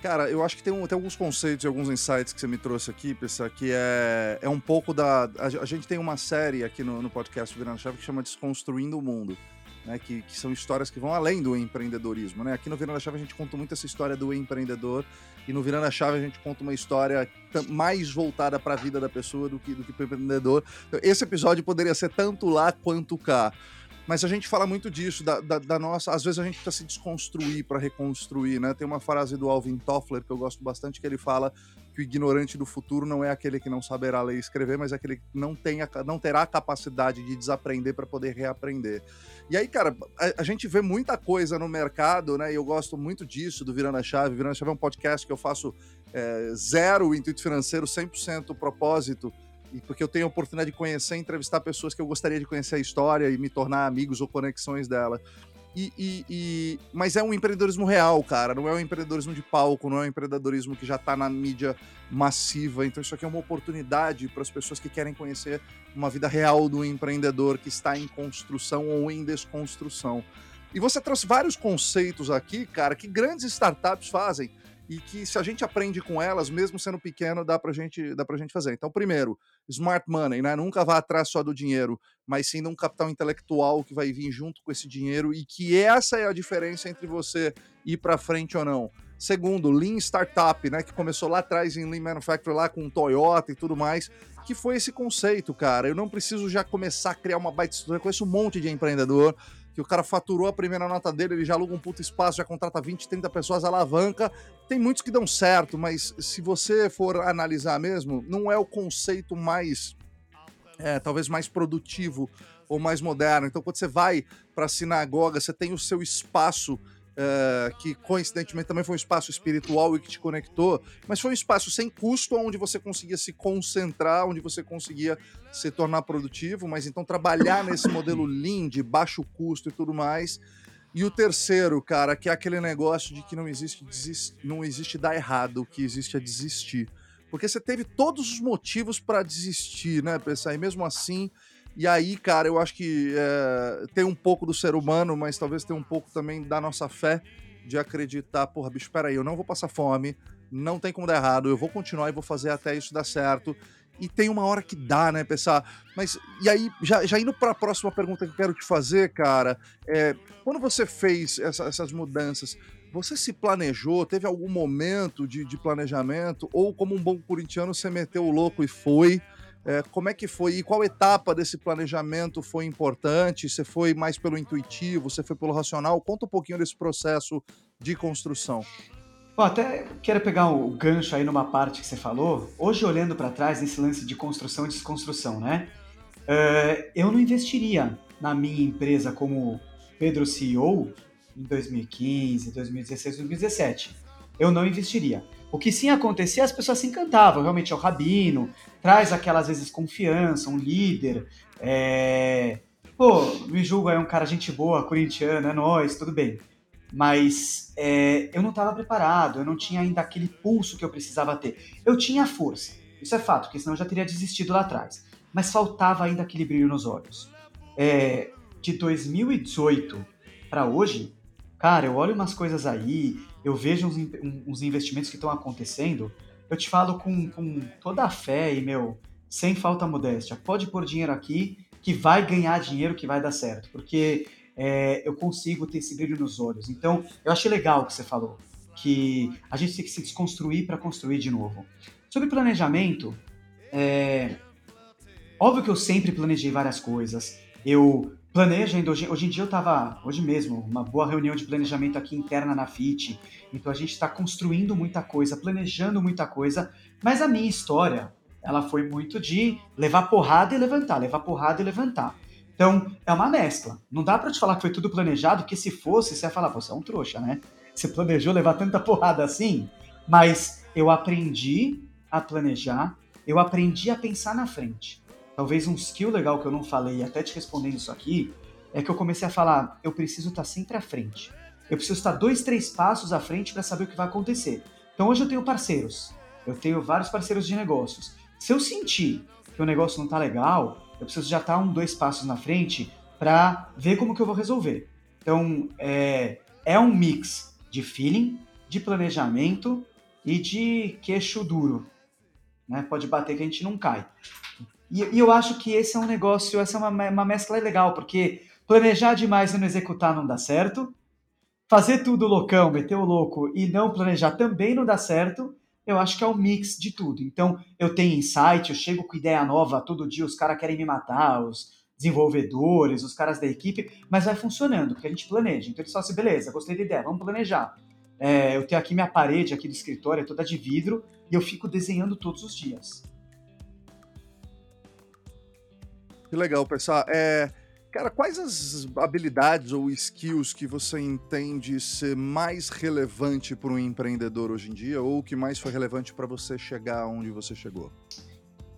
Cara, eu acho que tem, um, tem alguns conceitos e alguns insights que você me trouxe aqui, pessoal, que é, é um pouco da. A, a gente tem uma série aqui no, no podcast do Virando Chave que chama Desconstruindo o Mundo. Né, que, que, são histórias que vão além do empreendedorismo. Né? Aqui no Virando a Chave a gente conta muito essa história do empreendedor e no Virando a Chave a gente conta uma história mais voltada para a vida da pessoa do que, do que para o empreendedor. Esse episódio poderia ser tanto lá quanto cá. Mas a gente fala muito disso, da, da, da nossa. Às vezes a gente precisa se desconstruir para reconstruir, né? Tem uma frase do Alvin Toffler que eu gosto bastante, que ele fala ignorante do futuro não é aquele que não saberá ler e escrever, mas é aquele que não, tem a, não terá a capacidade de desaprender para poder reaprender. E aí, cara, a, a, gente vê muita coisa no mercado, né? E eu gosto muito disso, do Virando a Chave. Virando a Chave é um podcast que eu faço é, zero intuito financeiro, 100% propósito e porque eu tenho a oportunidade de conhecer e entrevistar pessoas que eu gostaria de conhecer a história e me tornar amigos ou conexões dela. E, e, e, mas é um empreendedorismo real, cara. Não é um empreendedorismo de palco, não é um empreendedorismo que já está na mídia massiva. Então, isso aqui é uma oportunidade para as pessoas que querem conhecer uma vida real do empreendedor que está em construção ou em desconstrução. E você trouxe vários conceitos aqui, cara, que grandes startups fazem e que se a gente aprende com elas, mesmo sendo pequeno, dá pra gente, dá pra gente fazer. Então, primeiro, smart money, né? Nunca vá atrás só do dinheiro, mas sim de um capital intelectual que vai vir junto com esse dinheiro e que essa é a diferença entre você ir para frente ou não. Segundo, Lean Startup, né, que começou lá atrás em Lean Manufacturing lá com Toyota e tudo mais, que foi esse conceito, cara. Eu não preciso já começar a criar uma baita estrutura, eu conheço um monte de empreendedor que o cara faturou a primeira nota dele, ele já aluga um puto espaço, já contrata 20, 30 pessoas, alavanca. Tem muitos que dão certo, mas se você for analisar mesmo, não é o conceito mais, é, talvez mais produtivo ou mais moderno. Então, quando você vai para a sinagoga, você tem o seu espaço uh, que coincidentemente também foi um espaço espiritual e que te conectou, mas foi um espaço sem custo, onde você conseguia se concentrar, onde você conseguia se tornar produtivo, mas então trabalhar nesse modelo lean de baixo custo e tudo mais. E o terceiro, cara, que é aquele negócio de que não existe, não existe dar errado, o que existe é desistir. Porque você teve todos os motivos para desistir, né, pensar, e mesmo assim e aí, cara, eu acho que é, tem um pouco do ser humano, mas talvez tenha um pouco também da nossa fé de acreditar, porra, bicho, peraí, eu não vou passar fome, não tem como dar errado, eu vou continuar e vou fazer até isso dar certo. E tem uma hora que dá, né, pensar. Mas, e aí, já, já indo para a próxima pergunta que eu quero te fazer, cara, é, quando você fez essa, essas mudanças, você se planejou? Teve algum momento de, de planejamento? Ou, como um bom corintiano, você meteu o louco e foi? É, como é que foi e qual etapa desse planejamento foi importante? Você foi mais pelo intuitivo, você foi pelo racional? Conta um pouquinho desse processo de construção. Bom, até quero pegar o gancho aí numa parte que você falou. Hoje, olhando para trás nesse lance de construção e desconstrução, né? Uh, eu não investiria na minha empresa como Pedro CEO em 2015, 2016, 2017. Eu não investiria. O que sim acontecia, as pessoas se encantavam. Realmente é o rabino, traz aquela, às vezes, confiança, um líder. É... Pô, me julga, é um cara gente boa, corintiano, é nós, tudo bem. Mas é, eu não estava preparado, eu não tinha ainda aquele pulso que eu precisava ter. Eu tinha força, isso é fato, porque senão eu já teria desistido lá atrás. Mas faltava ainda aquele brilho nos olhos. É, de 2018 para hoje, cara, eu olho umas coisas aí, eu vejo uns, uns investimentos que estão acontecendo, eu te falo com, com toda a fé e, meu, sem falta modéstia. Pode pôr dinheiro aqui que vai ganhar dinheiro, que vai dar certo. Porque é, eu consigo ter esse brilho nos olhos. Então, eu achei legal o que você falou, que a gente tem que se desconstruir para construir de novo. Sobre planejamento, é... óbvio que eu sempre planejei várias coisas. Eu planejo ainda, hoje, hoje em dia eu estava, hoje mesmo, uma boa reunião de planejamento aqui interna na FIT, então a gente está construindo muita coisa, planejando muita coisa, mas a minha história, ela foi muito de levar porrada e levantar, levar porrada e levantar. Então, é uma mescla. Não dá para te falar que foi tudo planejado, que se fosse, você ia falar, você é um trouxa, né? Você planejou levar tanta porrada assim? Mas eu aprendi a planejar, eu aprendi a pensar na frente. Talvez um skill legal que eu não falei, até te respondendo isso aqui, é que eu comecei a falar, eu preciso estar sempre à frente. Eu preciso estar dois, três passos à frente para saber o que vai acontecer. Então hoje eu tenho parceiros, eu tenho vários parceiros de negócios. Se eu sentir que o negócio não está legal, eu preciso já estar um, dois passos na frente para ver como que eu vou resolver. Então é, é um mix de feeling, de planejamento e de queixo duro. Né? Pode bater que a gente não cai. E, e eu acho que esse é um negócio, essa é uma, uma mescla legal, porque planejar demais e não executar não dá certo. Fazer tudo loucão, meter o louco e não planejar também não dá certo. Eu acho que é um mix de tudo. Então, eu tenho insight, eu chego com ideia nova todo dia, os caras querem me matar, os desenvolvedores, os caras da equipe, mas vai funcionando, porque a gente planeja. Então, eles falam assim, beleza, gostei da ideia, vamos planejar. É, eu tenho aqui minha parede aqui do escritório, é toda de vidro, e eu fico desenhando todos os dias. Que legal, pessoal. É, cara, quais as habilidades ou skills que você entende ser mais relevante para um empreendedor hoje em dia, ou que mais foi relevante para você chegar onde você chegou?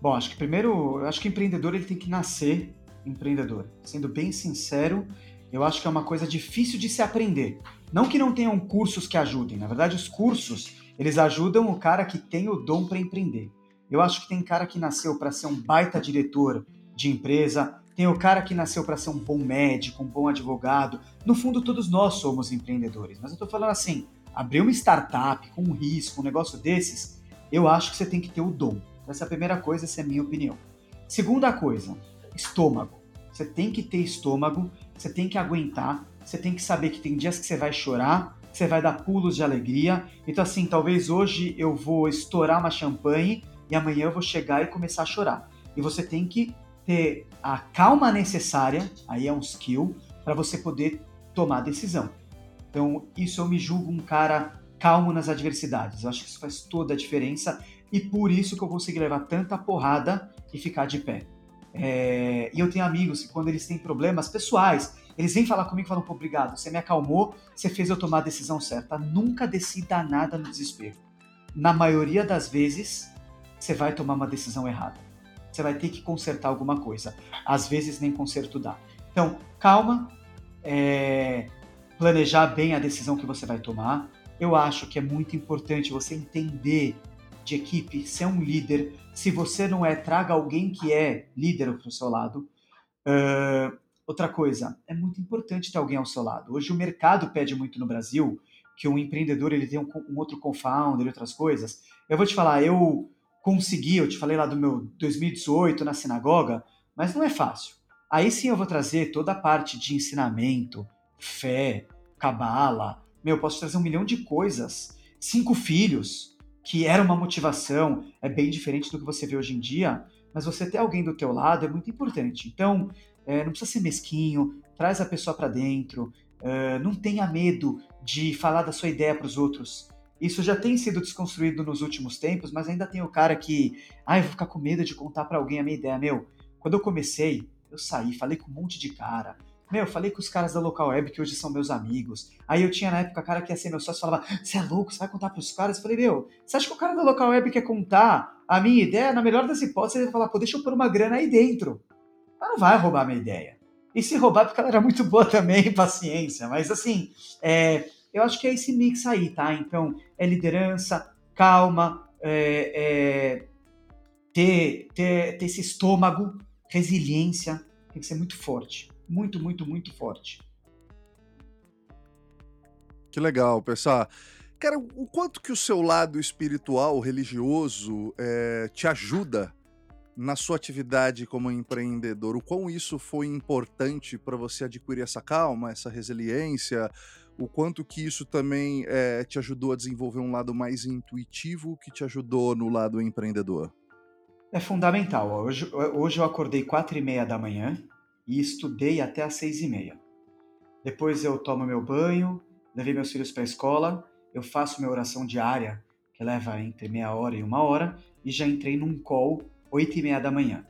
Bom, acho que primeiro, eu acho que empreendedor ele tem que nascer empreendedor. Sendo bem sincero, eu acho que é uma coisa difícil de se aprender. Não que não tenham cursos que ajudem, na verdade os cursos, eles ajudam o cara que tem o dom para empreender. Eu acho que tem cara que nasceu para ser um baita diretor de empresa, tem o cara que nasceu para ser um bom médico, um bom advogado. No fundo, todos nós somos empreendedores. Mas eu estou falando assim, abrir uma startup com um risco, um negócio desses, eu acho que você tem que ter o dom. Essa é a primeira coisa, essa é a minha opinião. Segunda coisa, estômago. Você tem que ter estômago, você tem que aguentar, você tem que saber que tem dias que você vai chorar, que você vai dar pulos de alegria. Então, assim, talvez hoje eu vou estourar uma champanhe e amanhã eu vou chegar e começar a chorar. E você tem que ter a calma necessária, aí é um skill, para você poder tomar decisão. Então, isso eu me julgo um cara calmo nas adversidades. Eu acho que isso faz toda a diferença e por isso que eu consegui levar tanta porrada e ficar de pé. É, e eu tenho amigos que, quando eles têm problemas pessoais, eles vêm falar comigo e falam: obrigado, você me acalmou, você fez eu tomar a decisão certa. Nunca decida nada no desespero. Na maioria das vezes, você vai tomar uma decisão errada. Você vai ter que consertar alguma coisa. Às vezes, nem conserto dá. Então, calma, é, planejar bem a decisão que você vai tomar. Eu acho que é muito importante você entender de equipe, ser um líder. Se você não é, traga alguém que é líder para o seu lado. Uh, outra coisa, é muito importante ter alguém ao seu lado. Hoje o mercado pede muito no Brasil que um empreendedor ele tenha um, um outro co-founder e outras coisas. Eu vou te falar, eu consegui, eu te falei lá do meu 2018 na sinagoga, mas não é fácil. Aí sim eu vou trazer toda a parte de ensinamento, fé, cabala. Meu, eu posso trazer um milhão de coisas. Cinco filhos, que era uma motivação, é bem diferente do que você vê hoje em dia, mas você ter alguém do teu lado é muito importante. Então, é, não precisa ser mesquinho, traz a pessoa para dentro, é, não tenha medo de falar da sua ideia para os outros. Isso já tem sido desconstruído nos últimos tempos, mas ainda tem o cara que, ah, eu vou ficar com medo de contar para alguém a minha ideia. Meu, quando eu comecei, eu saí, falei com um monte de cara, meu, falei com os caras da Local Web, que hoje são meus amigos. Aí eu tinha na época cara que ia ser meu sócio falava: Você é louco, você vai contar pros caras? Eu falei: Meu, você acha que o cara da Local Web quer contar a minha ideia? Na melhor das hipóteses, ele vai falar: Pô, deixa eu pôr uma grana aí dentro. Mas não vai roubar a minha ideia. E se roubar, porque ela era muito boa também, <laughs> paciência. Mas assim, é, eu acho que é esse mix aí, tá? Então, é liderança, calma, é, é, ter, ter, ter esse estômago, resiliência, tem que ser muito forte muito, muito, muito forte. Que legal, pessoal. Cara, o quanto que o seu lado espiritual, religioso, é, te ajuda na sua atividade como empreendedor? O quão isso foi importante para você adquirir essa calma, essa resiliência? O quanto que isso também é, te ajudou a desenvolver um lado mais intuitivo que te ajudou no lado empreendedor? É fundamental. Hoje, hoje eu acordei quatro e meia da manhã, e estudei até às seis e meia. Depois eu tomo meu banho, levei meus filhos para a escola, eu faço minha oração diária, que leva entre meia hora e uma hora, e já entrei num call oito e meia da manhã.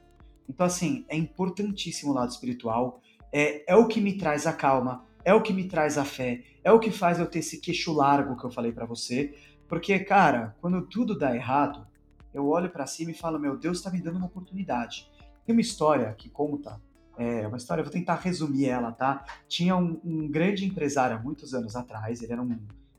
Então, assim, é importantíssimo o lado espiritual, é, é o que me traz a calma, é o que me traz a fé, é o que faz eu ter esse queixo largo que eu falei para você, porque, cara, quando tudo dá errado, eu olho para cima e falo, meu Deus está me dando uma oportunidade. Tem uma história que conta É uma história, eu vou tentar resumir ela, tá? Tinha um, um grande empresário há muitos anos atrás, ele era um,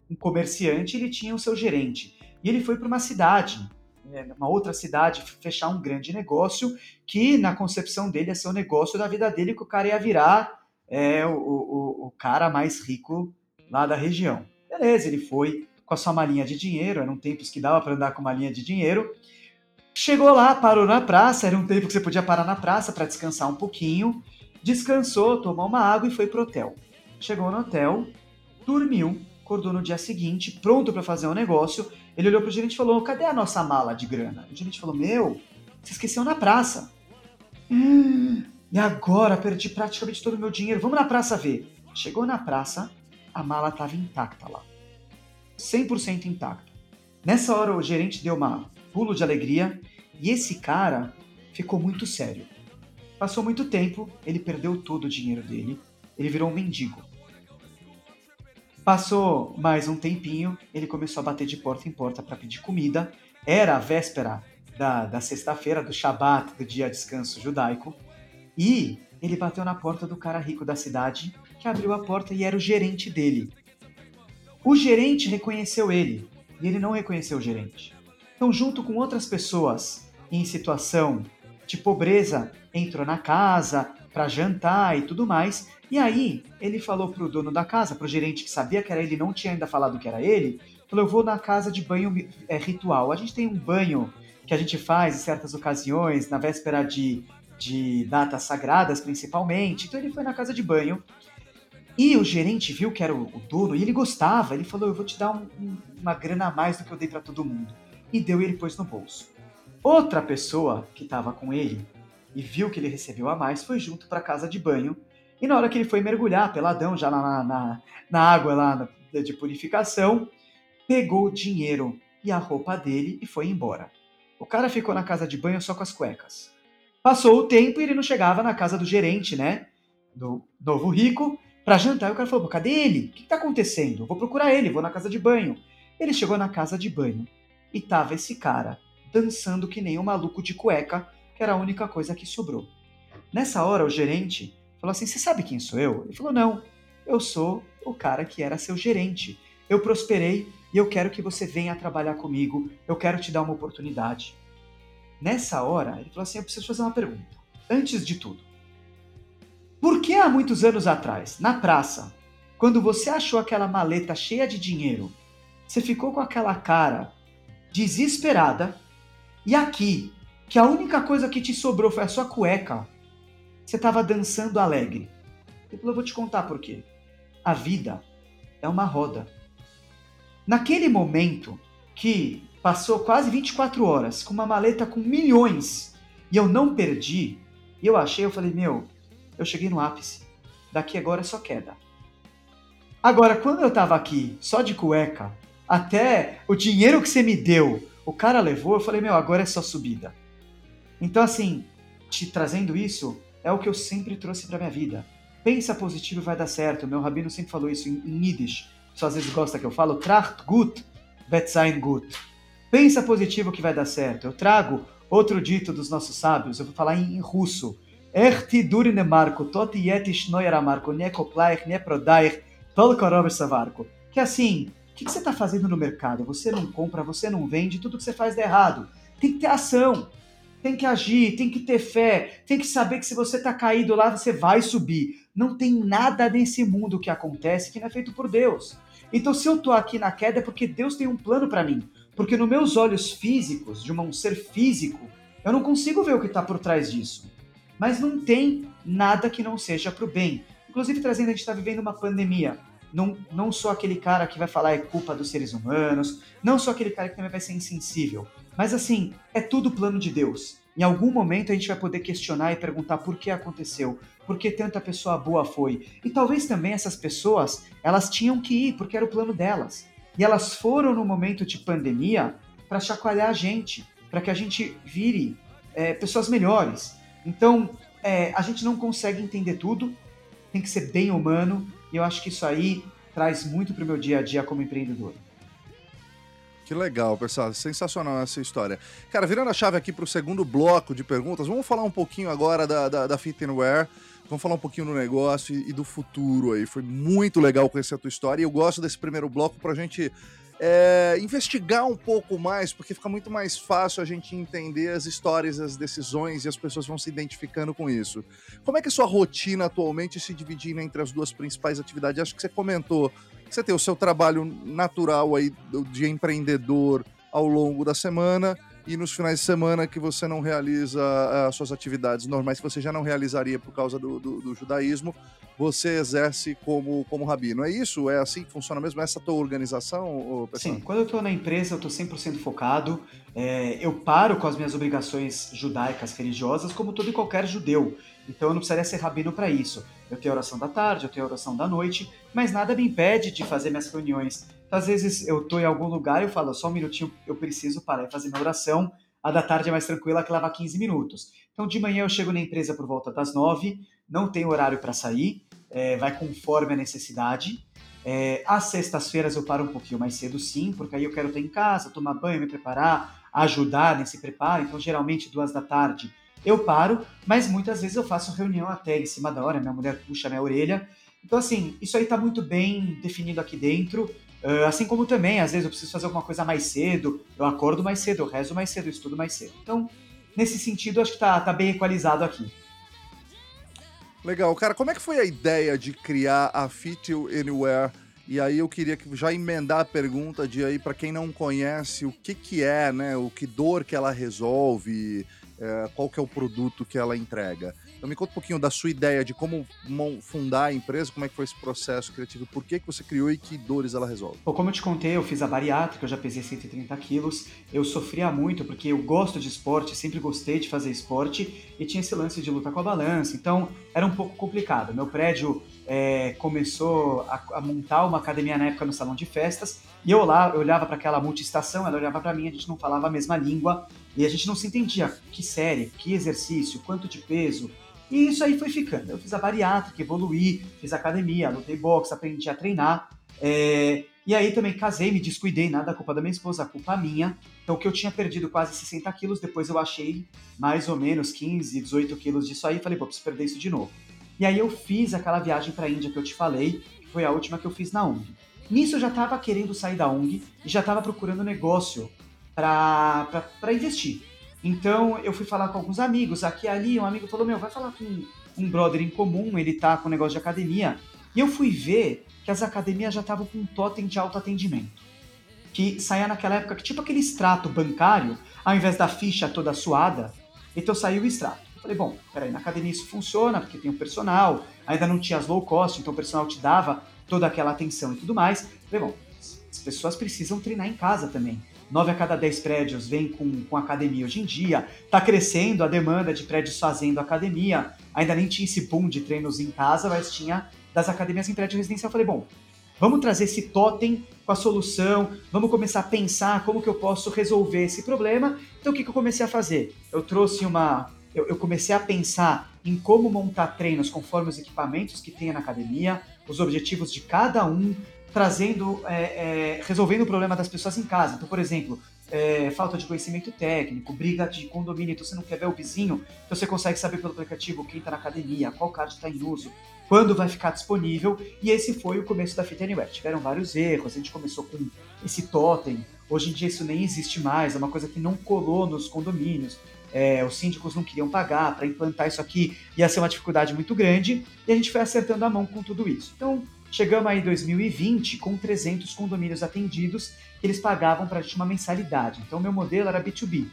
um comerciante, ele tinha o seu gerente. E ele foi para uma cidade, né, uma outra cidade, fechar um grande negócio, que na concepção dele ia ser o negócio da vida dele, que o cara ia virar é, o, o, o cara mais rico lá da região. Beleza, ele foi com a sua malinha de dinheiro, eram tempos que dava para andar com uma linha de dinheiro, Chegou lá, parou na praça, era um tempo que você podia parar na praça para descansar um pouquinho. Descansou, tomou uma água e foi pro hotel. Chegou no hotel, dormiu, acordou no dia seguinte, pronto para fazer um negócio. Ele olhou pro gerente e falou: Cadê a nossa mala de grana? O gerente falou: Meu, você esqueceu na praça. E agora perdi praticamente todo o meu dinheiro. Vamos na praça ver. Chegou na praça, a mala estava intacta lá. 100% intacta. Nessa hora o gerente deu uma pulo de alegria, e esse cara ficou muito sério. Passou muito tempo, ele perdeu todo o dinheiro dele, ele virou um mendigo. Passou mais um tempinho, ele começou a bater de porta em porta para pedir comida. Era a véspera da, da sexta-feira, do Shabat, do dia de descanso judaico. E ele bateu na porta do cara rico da cidade, que abriu a porta e era o gerente dele. O gerente reconheceu ele, e ele não reconheceu o gerente. Então, junto com outras pessoas em situação de pobreza, entrou na casa para jantar e tudo mais. E aí, ele falou pro dono da casa, pro gerente que sabia que era ele, não tinha ainda falado que era ele, falou: Eu vou na casa de banho é, ritual. A gente tem um banho que a gente faz em certas ocasiões, na véspera de, de datas sagradas, principalmente. Então, ele foi na casa de banho. E o gerente viu que era o, dono e ele gostava. Ele falou: Eu vou te dar um, um, uma grana a mais do que eu dei para todo mundo e deu e ele pôs no bolso. Outra pessoa que estava com ele e viu que ele recebeu a mais foi junto para a casa de banho. E na hora que ele foi mergulhar, peladão, já na, na, na água lá de purificação, pegou o dinheiro e a roupa dele e foi embora. O cara ficou na casa de banho só com as cuecas. Passou o tempo e ele não chegava na casa do gerente, né? Do novo rico, para jantar. E o cara falou: cadê ele? O que está acontecendo? Vou procurar ele, vou na casa de banho. Ele chegou na casa de banho e tava esse cara dançando que nem um maluco de cueca, que era a única coisa que sobrou. Nessa hora, o gerente falou assim: Você sabe quem sou eu? Ele falou: Não, eu sou o cara que era seu gerente. Eu prosperei e eu quero que você venha trabalhar comigo, eu quero te dar uma oportunidade. Nessa hora, ele falou assim: Eu preciso fazer uma pergunta. Antes de tudo, por que há muitos anos atrás, na praça, quando você achou aquela maleta cheia de dinheiro, você ficou com aquela cara desesperada, e aqui, que a única coisa que te sobrou foi a sua cueca, você estava dançando alegre. Ele falou: vou te contar por quê. A vida é uma roda. Naquele momento que passou quase 24 horas com uma maleta com milhões e eu não perdi, e eu achei, eu falei: meu, eu cheguei no ápice. Daqui agora é só queda. Agora, quando eu estava aqui só de cueca, até o dinheiro que você me deu, o cara levou, eu falei, meu, agora é só subida. Então, assim, te trazendo isso, é o que eu sempre trouxe para minha vida. Pensa positivo vai dar certo. Meu rabino sempre falou isso em, em Yiddish. Só às vezes gosta que eu falo, tracht gut, wird sein gut. Pensa positivo que vai dar certo. Eu trago outro dito dos nossos sábios, eu vou falar em, russo. Erti durine marco, tot yetish noyara marco, ne koplaich, ne prodaich, tol savarko. Que assim, que, que você está fazendo no mercado? Você não compra, você não vende, tudo que você faz dá errado. Tem que ter ação, tem que agir, tem que ter fé, tem que saber que se você está caído lá, você vai subir. Não tem nada nesse mundo que acontece que não é feito por Deus. Então, se eu estou aqui na queda, é porque Deus tem um plano para mim. Porque nos meus olhos físicos, de um ser físico, eu não consigo ver o que está por trás disso. Mas não tem nada que não seja para o bem. Inclusive, trazendo, a gente está vivendo uma pandemia não, não sou aquele cara que vai falar é culpa dos seres humanos, não sou aquele cara que também vai ser insensível. Mas assim, é tudo plano de Deus. Em algum momento a gente vai poder questionar e perguntar por que aconteceu, por que tanta pessoa boa foi. E talvez também essas pessoas, elas tinham que ir porque era o plano delas. E elas foram no momento de pandemia para chacoalhar a gente, para que a gente vire é, pessoas melhores. Então, é, a gente não consegue entender tudo, tem que ser bem humano, e eu acho que isso aí traz muito para o meu dia a dia como empreendedor. Que legal, pessoal. Sensacional essa história. Cara, virando a chave aqui para o segundo bloco de perguntas, vamos falar um pouquinho agora da, da, da Fit and Wear. Vamos falar um pouquinho do negócio e, do futuro aí. Foi muito legal conhecer a tua história e eu gosto desse primeiro bloco para a gente é, investigar um pouco mais, porque fica muito mais fácil a gente entender as histórias, as decisões e as pessoas vão se identificando com isso. Como é que é a sua rotina atualmente se dividindo entre as duas principais atividades? Acho que você comentou que você tem o seu trabalho natural aí de empreendedor ao longo da semana e nos finais de semana que você não realiza eh, as suas atividades normais, que você já não realizaria por causa do, do, do, você exerce como, como rabino. É isso? É assim que funciona mesmo? Essa tua organização? Sim, quando eu estou na empresa, eu estou 100% focado. É, eu paro com as minhas obrigações judaicas religiosas, como todo e qualquer judeu. Então eu não precisaria ser rabino para isso. Eu tenho oração da tarde, eu tenho oração da noite, mas nada me impede de fazer minhas reuniões às vezes eu tô em algum lugar e eu falo, só um minutinho, eu preciso parar e fazer minha oração. A da tarde é mais tranquila, que leva 15 minutos. Então de manhã eu chego na empresa por volta das 9, não tenho horário para sair, é, vai conforme a necessidade. É, às sextas-feiras eu paro um pouquinho mais cedo, sim, porque aí eu quero estar em casa, tomar banho, me preparar, ajudar nesse preparo. Então, geralmente, duas da tarde eu paro, mas muitas vezes eu faço reunião até em cima da hora, minha mulher puxa minha orelha. Então, assim, isso aí está muito bem definido aqui dentro. Uh, assim como também, às vezes eu preciso fazer alguma coisa mais cedo, eu acordo mais cedo, eu rezo mais cedo, eu estudo mais cedo. Então, nesse sentido, acho que tá, tá bem equalizado aqui. Legal. Cara, como é que foi a ideia de criar a Fit You Anywhere? E aí eu queria já emendar a pergunta de aí para quem não conhece o que que é, né? O que dor que ela resolve, é, qual que é o produto que ela entrega. Então me conta um pouquinho da sua ideia de como fundar a empresa, como é que foi esse processo criativo, por que, que você criou e que dores ela resolve. Bom, como eu te contei, eu fiz a bariátrica, eu já pesei 130 quilos, eu sofria muito porque eu gosto de esporte, sempre gostei de fazer esporte e tinha esse lance de lutar com a balança, então era um pouco complicado. Meu prédio é, começou a, a, montar uma academia na época no salão de festas e eu lá eu olhava para aquela multiestação, ela olhava para mim, a gente não falava a mesma língua e a gente não se entendia que série, que exercício, quanto de peso, e isso aí foi ficando. Eu fiz a bariátrica, evoluí, fiz academia, lutei boxe, aprendi a treinar. É... E aí também casei, me descuidei, nada a culpa da minha esposa, a culpa minha. Então, que eu tinha perdido quase 60 quilos, depois eu achei mais ou menos 15, 18 quilos disso aí. Falei, pô, preciso perder isso de novo. E aí eu fiz aquela viagem para a Índia que eu te falei, que foi a última que eu fiz na ONG. Nisso eu já estava querendo sair da ONG e já estava procurando negócio para investir. Então eu fui falar com alguns amigos, aqui e ali, um amigo falou: Meu, vai falar com um brother em comum, ele tá com um negócio de academia. E eu fui ver que as academias já estavam com um totem de autoatendimento. Que saía naquela época, que tipo aquele extrato bancário, ao invés da ficha toda suada, então saiu o extrato. Eu falei, bom, peraí, na academia isso funciona, porque tem o personal, ainda não tinha as low cost, então o personal te dava toda aquela atenção e tudo mais. Eu falei, bom, as pessoas precisam treinar em casa também. 9 a cada 10 prédios vem com, com academia hoje em dia, está crescendo a demanda de prédios fazendo academia, ainda nem tinha esse boom de treinos em casa, mas tinha das academias em prédio residencial. Eu falei, bom, vamos trazer esse totem com a solução, vamos começar a pensar como que eu posso resolver esse problema. Então o que, que eu comecei a fazer? Eu trouxe uma. Eu, eu comecei a pensar em como montar treinos conforme os equipamentos que tem na academia, os objetivos de cada um, trazendo, é, é, resolvendo o problema das pessoas em casa. Então, por exemplo, é, falta de conhecimento técnico, briga de condomínio, então você não quer ver o vizinho, então você consegue saber pelo aplicativo quem está na academia, qual card está em uso, quando vai ficar disponível, e esse foi o começo da Fit Anywhere. Tiveram vários erros, a gente começou com esse totem, hoje em dia isso nem existe mais, é uma coisa que não colou nos condomínios, é, os síndicos não queriam pagar, para implantar isso aqui ia ser uma dificuldade muito grande, e a gente foi acertando a mão com tudo isso. Então, Chegamos aí em 2020 com 300 condomínios atendidos que eles pagavam para a gente uma mensalidade. Então, meu modelo era B2B.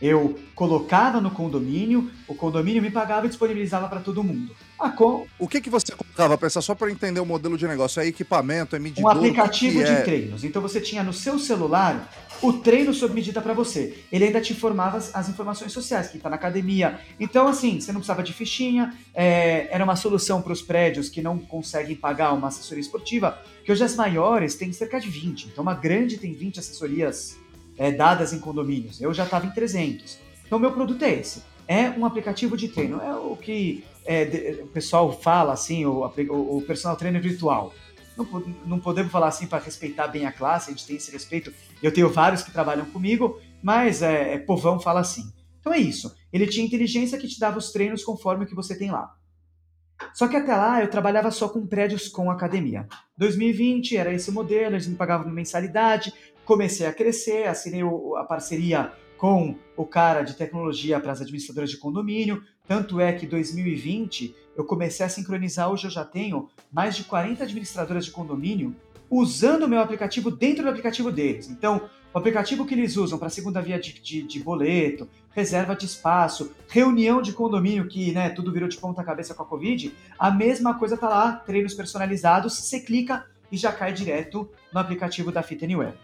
Eu colocava no condomínio, o condomínio me pagava e disponibilizava para todo mundo. Com... O que, que você colocava, pensar só para entender o modelo de negócio? É equipamento, é medidor? Um aplicativo de é... treinos. Então você tinha no seu celular o treino sob medida para você. Ele ainda te informava as, as informações sociais, que está na academia. Então, assim, você não precisava de fichinha, é, era uma solução para os prédios que não conseguem pagar uma assessoria esportiva, que hoje as maiores têm cerca de 20. Então, uma grande tem 20 assessorias é, dadas em condomínios. Eu já estava em 300. Então, meu produto é esse. É um aplicativo de treino. É o que é, de, o pessoal fala, assim, o, o, o personal trainer virtual. Não, não podemos falar assim para respeitar bem a classe, a gente tem esse respeito. Eu tenho vários que trabalham comigo, mas é, é, povão fala assim. Então é isso. Ele tinha inteligência que te dava os treinos conforme o que você tem lá. Só que até lá eu trabalhava só com prédios com academia. 2020 era esse modelo, eles me pagavam mensalidade, comecei a crescer, assinei a parceria com o cara de tecnologia para as administradoras de condomínio. Tanto é que 2020 eu comecei a sincronizar, hoje eu já tenho mais de 40 administradoras de condomínio usando o meu aplicativo dentro do aplicativo deles. Então, o aplicativo que eles usam para segunda via de, de, de, boleto, reserva de espaço, reunião de condomínio, que né, tudo virou de ponta cabeça com a Covid, a mesma coisa tá lá, treinos personalizados, você clica e já cai direto no aplicativo da Fit Anywhere.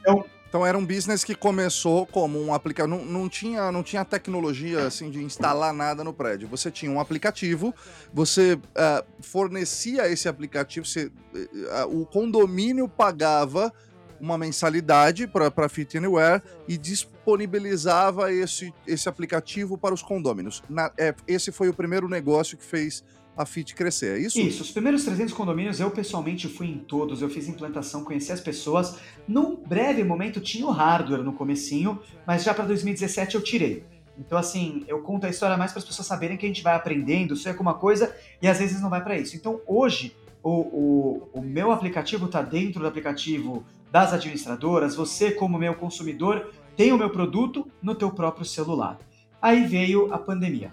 Então, então era um business que começou como um aplicativo, não, não, tinha, não tinha tecnologia assim de instalar nada no prédio. Você tinha um aplicativo, você uh, fornecia esse aplicativo, você, uh, o condomínio pagava uma mensalidade para Fit Anywhere e disponibilizava esse, esse aplicativo para os condôminos. Na, é, esse foi o primeiro negócio que fez a FIT crescer, é isso? Isso, os primeiros 300 condomínios eu pessoalmente fui em todos, eu fiz implantação, conheci as pessoas. Num breve momento tinha o hardware no comecinho, mas já para 2017 eu tirei. Então, assim, eu conto a história mais para as pessoas saberem que a gente vai aprendendo, sonha com uma coisa e às vezes não vai para isso. Então, hoje, o, o, o meu aplicativo está dentro do aplicativo das administradoras, você como meu consumidor tem o meu produto no teu próprio celular. Aí veio a pandemia.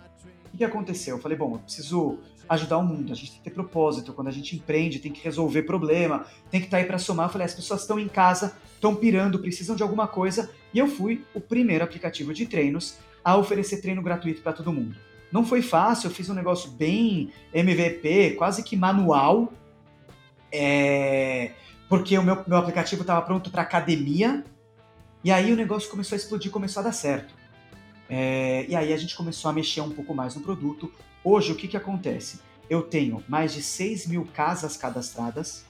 O que aconteceu? Eu falei, bom, eu preciso ajudar o mundo, a gente tem que ter propósito, quando a gente empreende tem que resolver problema, tem que estar tá aí para somar. Eu falei, as pessoas estão em casa, estão pirando, precisam de alguma coisa, e eu fui o primeiro aplicativo de treinos a oferecer treino gratuito para todo mundo. Não foi fácil, eu fiz um negócio bem MVP, quase que manual, é porque o meu, meu aplicativo estava pronto para academia, e aí o negócio começou a explodir, começou a dar certo. É, e aí a gente começou a mexer um pouco mais no produto. Hoje, o que, que acontece? Eu tenho mais de 6 mil casas cadastradas.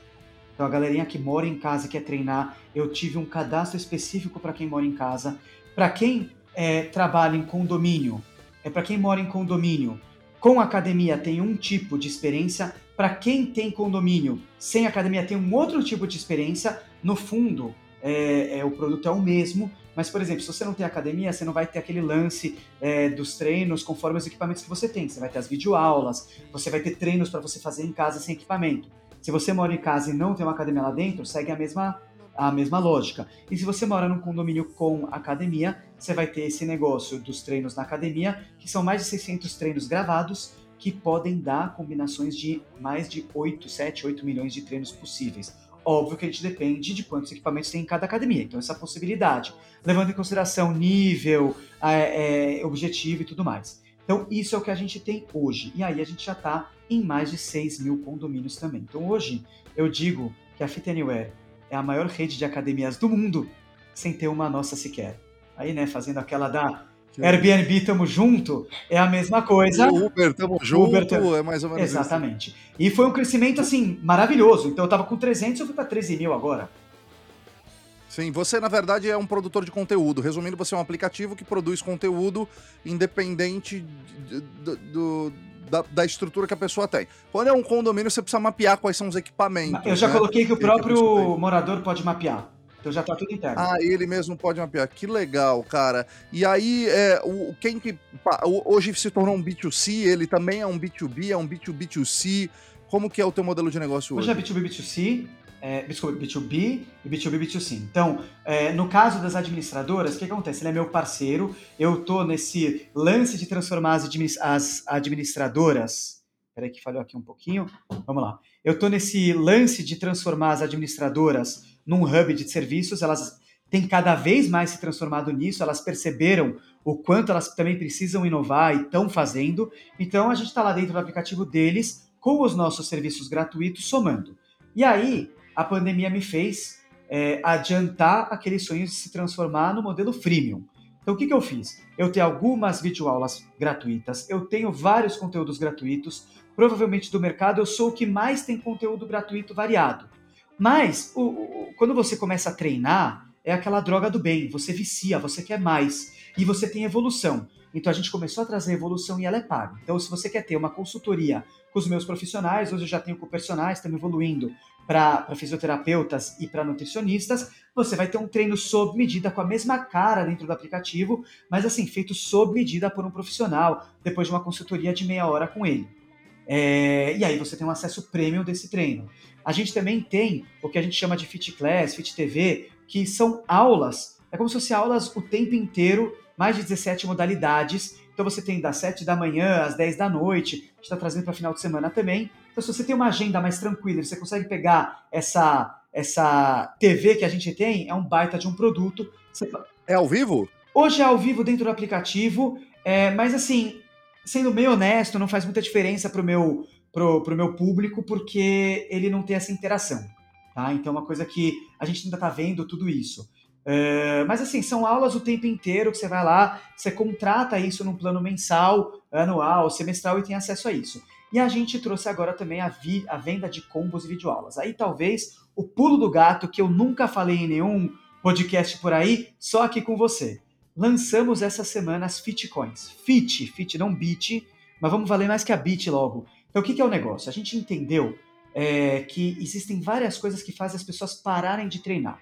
Então, a galerinha que mora em casa quer treinar, eu tive um cadastro específico para quem mora em casa. Para quem é, trabalha em condomínio, é para quem mora em condomínio. Com academia tem um tipo de experiência, para quem tem condomínio sem academia tem um outro tipo de experiência. No fundo, é, é, o produto é o mesmo, mas, por exemplo, se você não tem academia, você não vai ter aquele lance é, dos treinos conforme os equipamentos que você tem. Você vai ter as videoaulas, você vai ter treinos para você fazer em casa sem equipamento. Se você mora em casa e não tem uma academia lá dentro, segue a mesma, a mesma lógica. E se você mora num condomínio com academia, você vai ter esse negócio dos treinos na academia, que são mais de 600 treinos gravados, que podem dar combinações de mais de 8, 7, 8 milhões de treinos possíveis. Óbvio que a gente depende de quantos equipamentos tem em cada academia, então essa possibilidade, levando em consideração nível, é, é, objetivo e tudo mais. Então, isso é o que a gente tem hoje. E aí a gente já está em mais de 6 mil condomínios também. Então, hoje, eu digo que a Fit Anywhere é a maior rede de academias do mundo, sem ter uma nossa sequer. Aí, né, fazendo aquela da Airbnb tamo junto, é a mesma coisa. O Uber tamo junto, Uber, tamo... é mais ou menos Exatamente. Isso. E foi um crescimento, assim, maravilhoso. Então eu tava com 300, eu fui para 13 mil agora. Sim, você na verdade é um produtor de conteúdo. Resumindo, você é um aplicativo que produz conteúdo independente do, do da, da, estrutura que a pessoa tem. Quando é um condomínio, você precisa mapear quais são os equipamentos. Eu já né? coloquei que o próprio morador pode mapear. Então já tá tudo interno. Ah, ele mesmo pode mapear. Que legal, cara. E aí, é, o, quem que. Hoje se tornou um B2C, ele também é um B2B, é um B2B2C. Como que é o teu modelo de negócio hoje? Hoje é B2B, B2C, é, desculpa, B2B e B2B, B2C. Então, é, no caso das administradoras, o que acontece? Ele é meu parceiro, eu tô nesse lance de transformar as, as administradoras. Peraí que falhou aqui um pouquinho. Vamos lá. Eu tô nesse lance de transformar as administradoras num hub de serviços, elas têm cada vez mais se transformado nisso, elas perceberam o quanto elas também precisam inovar e estão fazendo. Então a gente está lá dentro do aplicativo deles com os nossos serviços gratuitos somando. E aí a pandemia me fez é, adiantar aquele sonho de se transformar no modelo freemium. Então o que, que eu fiz? Eu tenho algumas videoaulas gratuitas, eu tenho vários conteúdos gratuitos. Provavelmente do mercado eu sou o que mais tem conteúdo gratuito variado. Mas o, o, quando você começa a treinar, é aquela droga do bem. Você vicia, você quer mais. E você tem evolução. Então a gente começou a trazer evolução e ela é paga. Então, se você quer ter uma consultoria com os meus profissionais, hoje eu já tenho com personagens, estamos evoluindo para fisioterapeutas e para nutricionistas, você vai ter um treino sob medida com a mesma cara dentro do aplicativo, mas assim, feito sob medida por um profissional, depois de uma consultoria de meia hora com ele. É, e aí você tem um acesso premium desse treino. A gente também tem o que a gente chama de Fit Class, Fit TV, que são aulas, é como se fossem aulas o tempo inteiro, mais de 17 modalidades. Então você tem das 7 da manhã às 10 da noite, a gente está trazendo para final de semana também. Então, se você tem uma agenda mais tranquila, você consegue pegar essa, essa TV que a gente tem, é um baita de um produto. Você... É ao vivo? Hoje é ao vivo dentro do aplicativo, é, mas assim, sendo meio honesto, não faz muita diferença para o meu, pro, pro meu público, porque ele não tem essa interação. Tá? Então, é uma coisa que a gente ainda está vendo tudo isso. É, mas assim, são aulas o tempo inteiro que você vai lá, você contrata isso num plano mensal, anual, semestral e tem acesso a isso. E a gente trouxe agora também a, vi, a venda de combos e videoaulas. Aí talvez o pulo do gato que eu nunca falei em nenhum podcast por aí, só aqui com você. Lançamos essa semana as Fitcoins. Fit, Fit não Bit, mas vamos valer mais que a Bit logo. Então o que, é o negócio? A gente entendeu é, que existem várias coisas que fazem as pessoas pararem de treinar.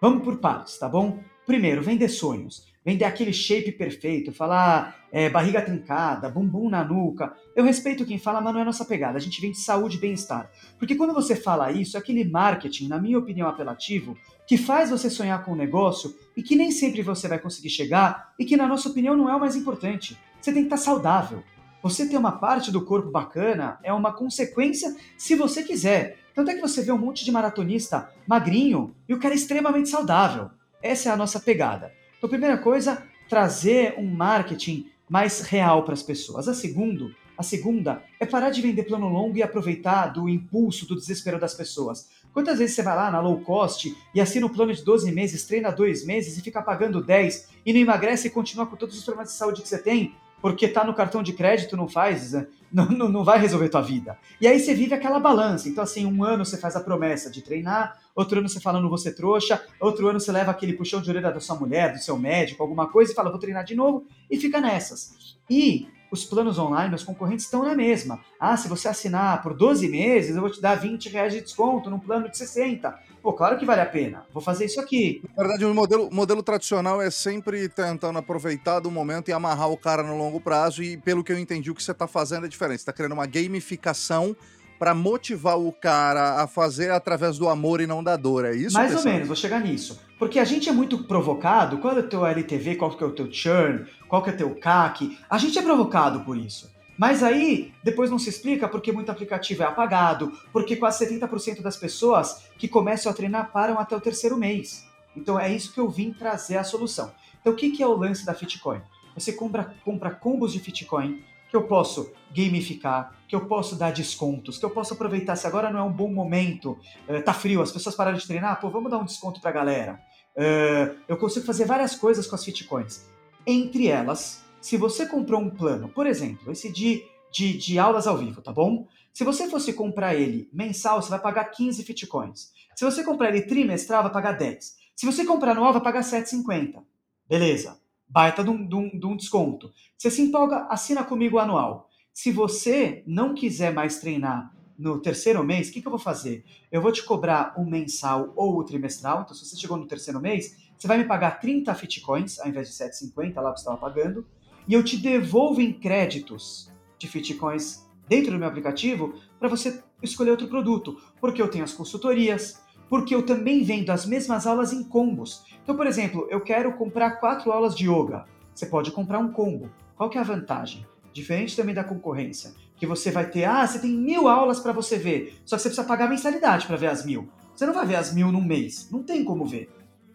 Vamos por partes, tá bom? Primeiro, vender sonhos vender aquele shape perfeito, falar é, barriga trincada, bumbum na nuca. Eu respeito quem fala, mas não é nossa pegada. A gente vende saúde e bem-estar. Porque quando você fala isso, é aquele marketing, na minha opinião, apelativo, que faz você sonhar com um negócio e que nem sempre você vai conseguir chegar e que, na nossa opinião, não é o mais importante. Você tem que estar saudável. Você ter uma parte do corpo bacana é uma consequência se você quiser. Tanto é que você vê um monte de maratonista magrinho e o cara é extremamente saudável. Essa é a nossa pegada. Então, primeira coisa, trazer um marketing mais real para as pessoas. A segundo, a segunda é parar de vender plano longo e aproveitar do impulso, do desespero das pessoas. Quantas vezes você vai lá na low cost e assina um plano de 12 meses, treina dois meses e fica pagando 10 e não emagrece e continua com todos os problemas de saúde que você tem porque tá no cartão de crédito não faz, né? não, não, não vai resolver tua vida. E aí você vive aquela balança. Então, assim, um ano você faz a promessa de treinar, outro ano você fala, não ser trouxa, outro ano você leva aquele puxão de orelha da sua mulher, do seu médico, alguma coisa, e fala, vou treinar de novo, e fica nessas. E os planos online, os concorrentes estão na mesma. Ah, se você assinar por 12 meses, eu vou te dar 20 reais de desconto num plano de 60. Pô, claro que vale a pena. Vou fazer isso aqui. Na verdade, o modelo, modelo tradicional é sempre tentando aproveitar do momento e amarrar o cara no longo prazo. E pelo que eu entendi, o que você está fazendo é diferente. Você está criando uma gamificação para motivar o cara a fazer através do amor e não da dor, é isso? Mais ou menos, vou chegar nisso. Porque a gente é muito provocado, qual é o teu LTV, qual que é o teu churn, qual que é o teu CAC, a gente é provocado por isso. Mas aí, depois não se explica porque muito aplicativo é apagado, porque quase 70% das pessoas que começam a treinar param até o terceiro mês. Então é isso que eu vim trazer a solução. Então o que, que é o lance da Fitcoin? Você compra, compra combos de Fitcoin que eu posso gamificar, que eu posso dar descontos, que eu posso aproveitar se agora não é um bom momento, uh, tá frio, as pessoas pararam de treinar, pô, vamos dar um desconto pra galera. Uh, eu consigo fazer várias coisas com as Fitcoins. Entre elas, se você comprou um plano, por exemplo, esse de, de, de aulas ao vivo, tá bom? Se você fosse comprar ele mensal, você vai pagar 15 Fitcoins. Se você comprar ele trimestral, vai pagar 10. Se você comprar anual, vai pagar 7,50. Beleza baita de um, de, um, de um, desconto. Você se empolga, assina comigo o anual. Se você não quiser mais treinar no terceiro mês, o que, que, eu vou fazer? Eu vou te cobrar o mensal ou o trimestral. Então, se você chegou no terceiro mês, você vai me pagar 30 Fitcoins ao invés de 7,50 lá que você estava pagando. E eu te devolvo em créditos de Fitcoins dentro do meu aplicativo para você escolher outro produto. Porque eu tenho as consultorias, porque eu também vendo as mesmas aulas em combos. Então, por exemplo, eu quero comprar quatro aulas de yoga. Você pode comprar um combo. Qual que é a vantagem? Diferente também da concorrência, que você vai ter, ah, você tem mil aulas para você ver, só que você precisa pagar mensalidade para ver as mil. Você não vai ver as mil num mês, não tem como ver.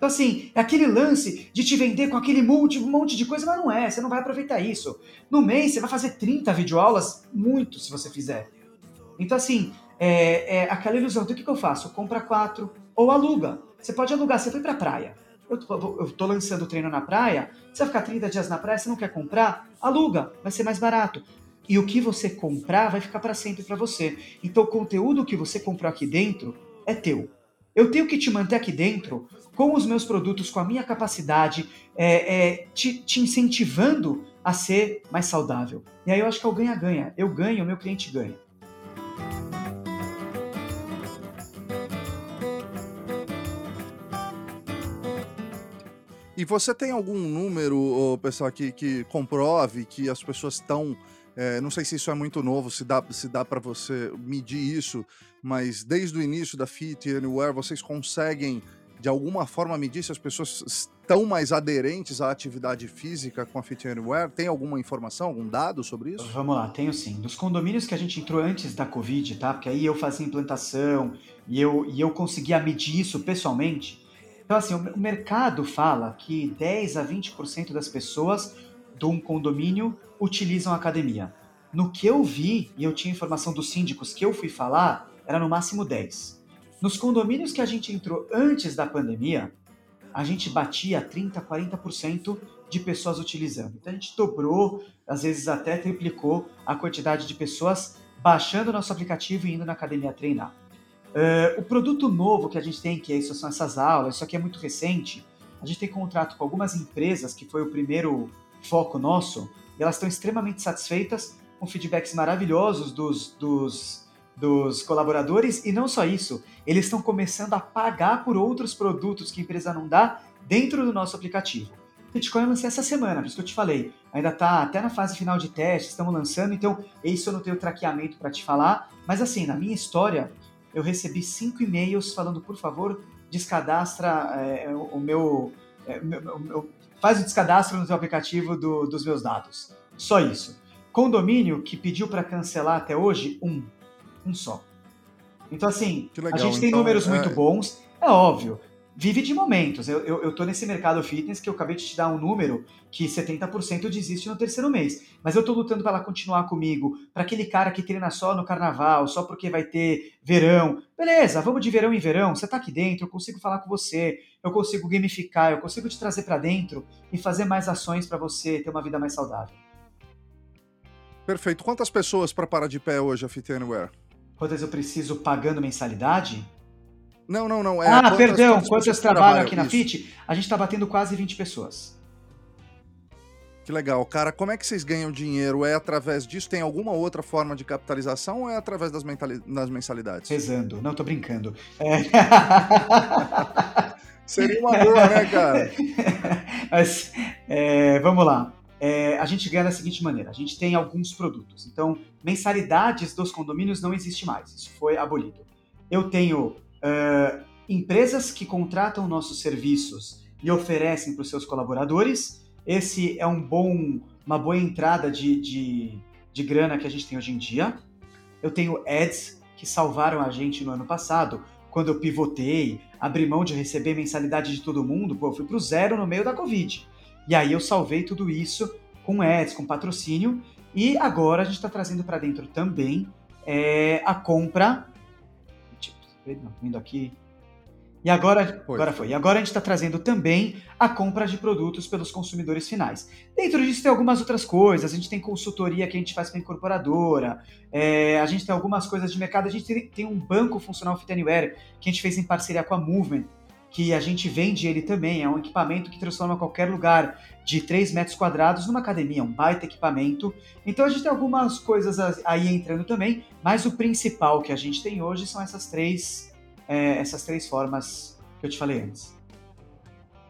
Então, assim, é aquele lance de te vender com aquele monte, monte de coisa, mas não é, você não vai aproveitar isso. No mês, você vai fazer 30 videoaulas, muito se você fizer. Então, assim, é, é aquela ilusão. Então o que, que eu faço? Compra quatro ou aluga. Você pode alugar, você foi pra praia. Eu tô, eu tô lançando o treino na praia, você vai ficar 30 dias na praia, você não quer comprar? Aluga, vai ser mais barato. E o que você comprar vai ficar para sempre para você. Então o conteúdo que você comprou aqui dentro é teu. Eu tenho que te manter aqui dentro com os meus produtos, com a minha capacidade, é, é, te, te, incentivando a ser mais saudável. E aí eu acho que é o ganha-ganha. Eu ganho, o meu cliente ganha. E você tem algum número, pessoal, que, que comprove que as pessoas estão. É, não sei se isso é muito novo, se dá, se dá para você medir isso, mas desde o início da Fit Anywhere, vocês conseguem de alguma forma medir se as pessoas estão mais aderentes à atividade física com a Fit Anywhere? Tem alguma informação, algum dado sobre isso? Vamos lá, tenho sim. Dos condomínios que a gente entrou antes da Covid, tá? Porque aí eu fazia implantação e eu, e eu conseguia medir isso pessoalmente. Então, assim, o mercado fala que 10 a 20% das pessoas de um condomínio utilizam a academia. No que eu vi, e eu tinha informação dos síndicos que eu fui falar, era no máximo 10. Nos condomínios que a gente entrou antes da pandemia, a gente batia 30%, 40% de pessoas utilizando. Então a gente dobrou, às vezes até triplicou a quantidade de pessoas baixando o nosso aplicativo e indo na academia treinar. Uh, o produto novo que a gente tem, que é são essas aulas, isso aqui é muito recente. A gente tem contrato com algumas empresas, que foi o primeiro foco nosso, e elas estão extremamente satisfeitas, com feedbacks maravilhosos dos, dos dos colaboradores e não só isso, eles estão começando a pagar por outros produtos que a empresa não dá dentro do nosso aplicativo. Bitcoin eu lancei essa semana, por isso que eu te falei. Ainda está até na fase final de teste, estamos lançando, então isso eu não tenho traqueamento para te falar. Mas assim, na minha história, eu recebi cinco e-mails falando, por favor, descadastra é, o meu, é, meu, meu, Faz o descadastro no teu aplicativo do, dos meus dados. Só isso. Condomínio que pediu para cancelar até hoje, um um só. Então, assim, a gente tem então, números é... muito bons, é óbvio. Vive de momentos. Eu, eu, eu tô nesse mercado fitness que eu acabei de te dar um número que 70% desiste no terceiro mês. Mas eu tô lutando para ela continuar comigo. Para aquele cara que treina só no carnaval, só porque vai ter verão. Beleza, vamos de verão em verão. Você tá aqui dentro, eu consigo falar com você, eu consigo gamificar, eu consigo te trazer para dentro e fazer mais ações para você ter uma vida mais saudável. Perfeito. Quantas pessoas para parar de pé hoje a Fit Anywhere? Quantas eu preciso pagando mensalidade? Não, não, não. É ah, quantas, perdão, quantas, quantas trabalham aqui na FIT? A gente está batendo quase 20 pessoas. Que legal. Cara, como é que vocês ganham dinheiro? É através disso? Tem alguma outra forma de capitalização ou é através das, das mensalidades? Rezando. Não, tô brincando. É... <laughs> Seria uma boa, né, cara? <laughs> Mas, é, vamos lá é, a gente ganha da seguinte maneira: a gente tem alguns produtos. Então, mensalidades dos condomínios não existe mais, isso foi abolido. Eu tenho uh, empresas que contratam nossos serviços e oferecem para os seus colaboradores. Esse é um bom, uma boa entrada de, de, de grana que a gente tem hoje em dia. Eu tenho ads que salvaram a gente no ano passado, quando eu pivotei, abri mão de receber mensalidade de todo mundo, pô, eu fui para o zero no meio da Covid. E aí eu salvei tudo isso com ads, com patrocínio, e agora a gente está trazendo para dentro também é, a compra. Vindo aqui. E agora foi. agora foi. E agora a gente está trazendo também a compra de produtos pelos consumidores finais. Dentro disso tem algumas outras coisas. A gente tem consultoria que a gente faz para incorporadora. É, a gente tem algumas coisas de mercado. A gente tem, tem um banco funcional Fit Anywhere que a gente fez em parceria com a Movement que a gente vende ele também. É um equipamento que transforma qualquer lugar de 3 metros quadrados numa academia, um baita equipamento. Então a gente tem algumas coisas aí entrando também, mas o principal que a gente tem hoje são essas três, é, essas três formas que eu te falei antes.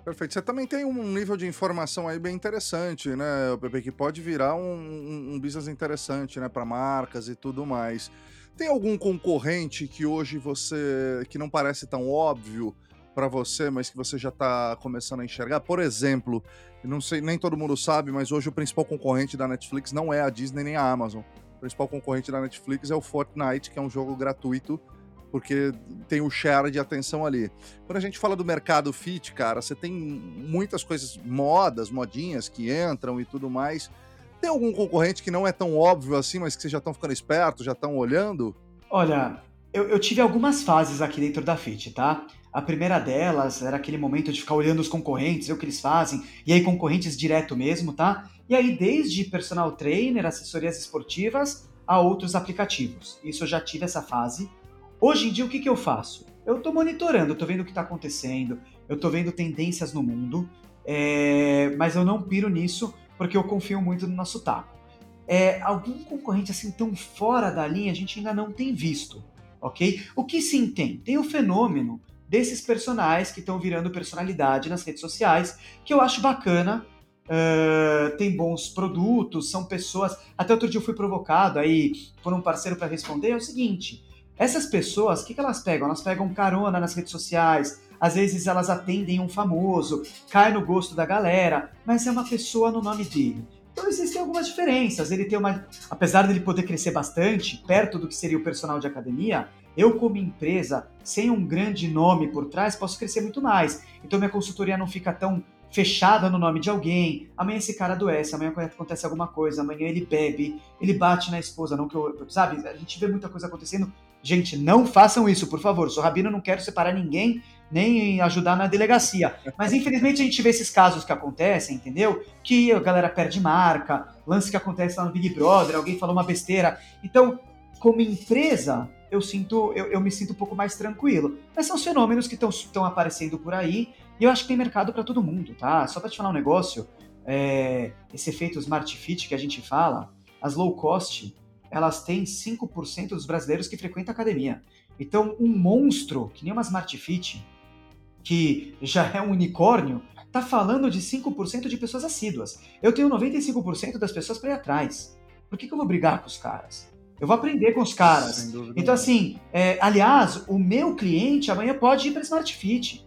Perfeito. Você também tem um nível de informação aí bem interessante, né, Pepe, que pode virar um, um business interessante, né, para marcas e tudo mais. Tem algum concorrente que hoje você, que não parece tão óbvio, para você, mas que você já está começando a enxergar? Por exemplo, não sei, nem todo mundo sabe, mas hoje o principal concorrente da Netflix não é a Disney nem a Amazon. O principal concorrente da Netflix é o Fortnite, que é um jogo gratuito, porque tem o share de atenção ali. Quando a gente fala do mercado fit, cara, você tem muitas coisas, modas, modinhas que entram e tudo mais. Tem algum concorrente que não é tão óbvio assim, mas que vocês já estão ficando espertos, já estão olhando? Olha, eu, eu, tive algumas fases aqui dentro da FIT, tá? A primeira delas era aquele momento de ficar olhando os concorrentes, ver o que eles fazem, e aí concorrentes direto mesmo, tá? E aí, desde personal trainer, assessorias esportivas, a outros aplicativos. Isso eu já tive essa fase. Hoje em dia, o que, que eu faço? Eu estou monitorando, tô vendo o que está acontecendo, eu estou vendo tendências no mundo, é... mas eu não piro nisso porque eu confio muito no nosso taco. É, algum concorrente assim tão fora da linha a gente ainda não tem visto ok? O que sim tem? Tem o fenômeno desses personagens que estão virando personalidade nas redes sociais, que eu acho bacana. Uh, tem bons produtos, são pessoas. Até outro dia eu fui provocado aí por um parceiro para responder. É o seguinte: essas pessoas, o que, que elas pegam? Elas pegam carona nas redes sociais, às vezes elas atendem um famoso, cai no gosto da galera, mas é uma pessoa no nome dele. Então existem algumas diferenças. Ele tem uma. Apesar dele poder crescer bastante, perto do que seria o personal de academia, eu, como empresa, sem um grande nome por trás, posso crescer muito mais. Então minha consultoria não fica tão fechada no nome de alguém. Amanhã esse cara adoece, amanhã acontece alguma coisa, amanhã ele bebe, ele bate na esposa, não que eu, sabe? A gente vê muita coisa acontecendo. Gente, não façam isso, por favor. Sou rabino, não quero separar ninguém, nem ajudar na delegacia. Mas infelizmente a gente vê esses casos que acontecem, entendeu? Que a galera perde marca, lance que acontece lá no Big Brother, alguém falou uma besteira. Então, como empresa, eu sinto, eu, eu me sinto um pouco mais tranquilo. Mas são os fenômenos que estão aparecendo por aí e eu acho que tem mercado para todo mundo, tá? Só para te falar um negócio, é, esse efeito Smart Fit que a gente fala, as low cost, elas têm 5% dos brasileiros que frequentam academia. Então, um monstro, que nem uma Smart Fit, que já é um unicórnio, tá falando de 5% de pessoas assíduas. Eu tenho 95% das pessoas para ir atrás. Por que, que eu vou brigar com os caras? Eu vou aprender com os caras. Então, assim, é, aliás, o meu cliente amanhã pode ir para Smart Fit.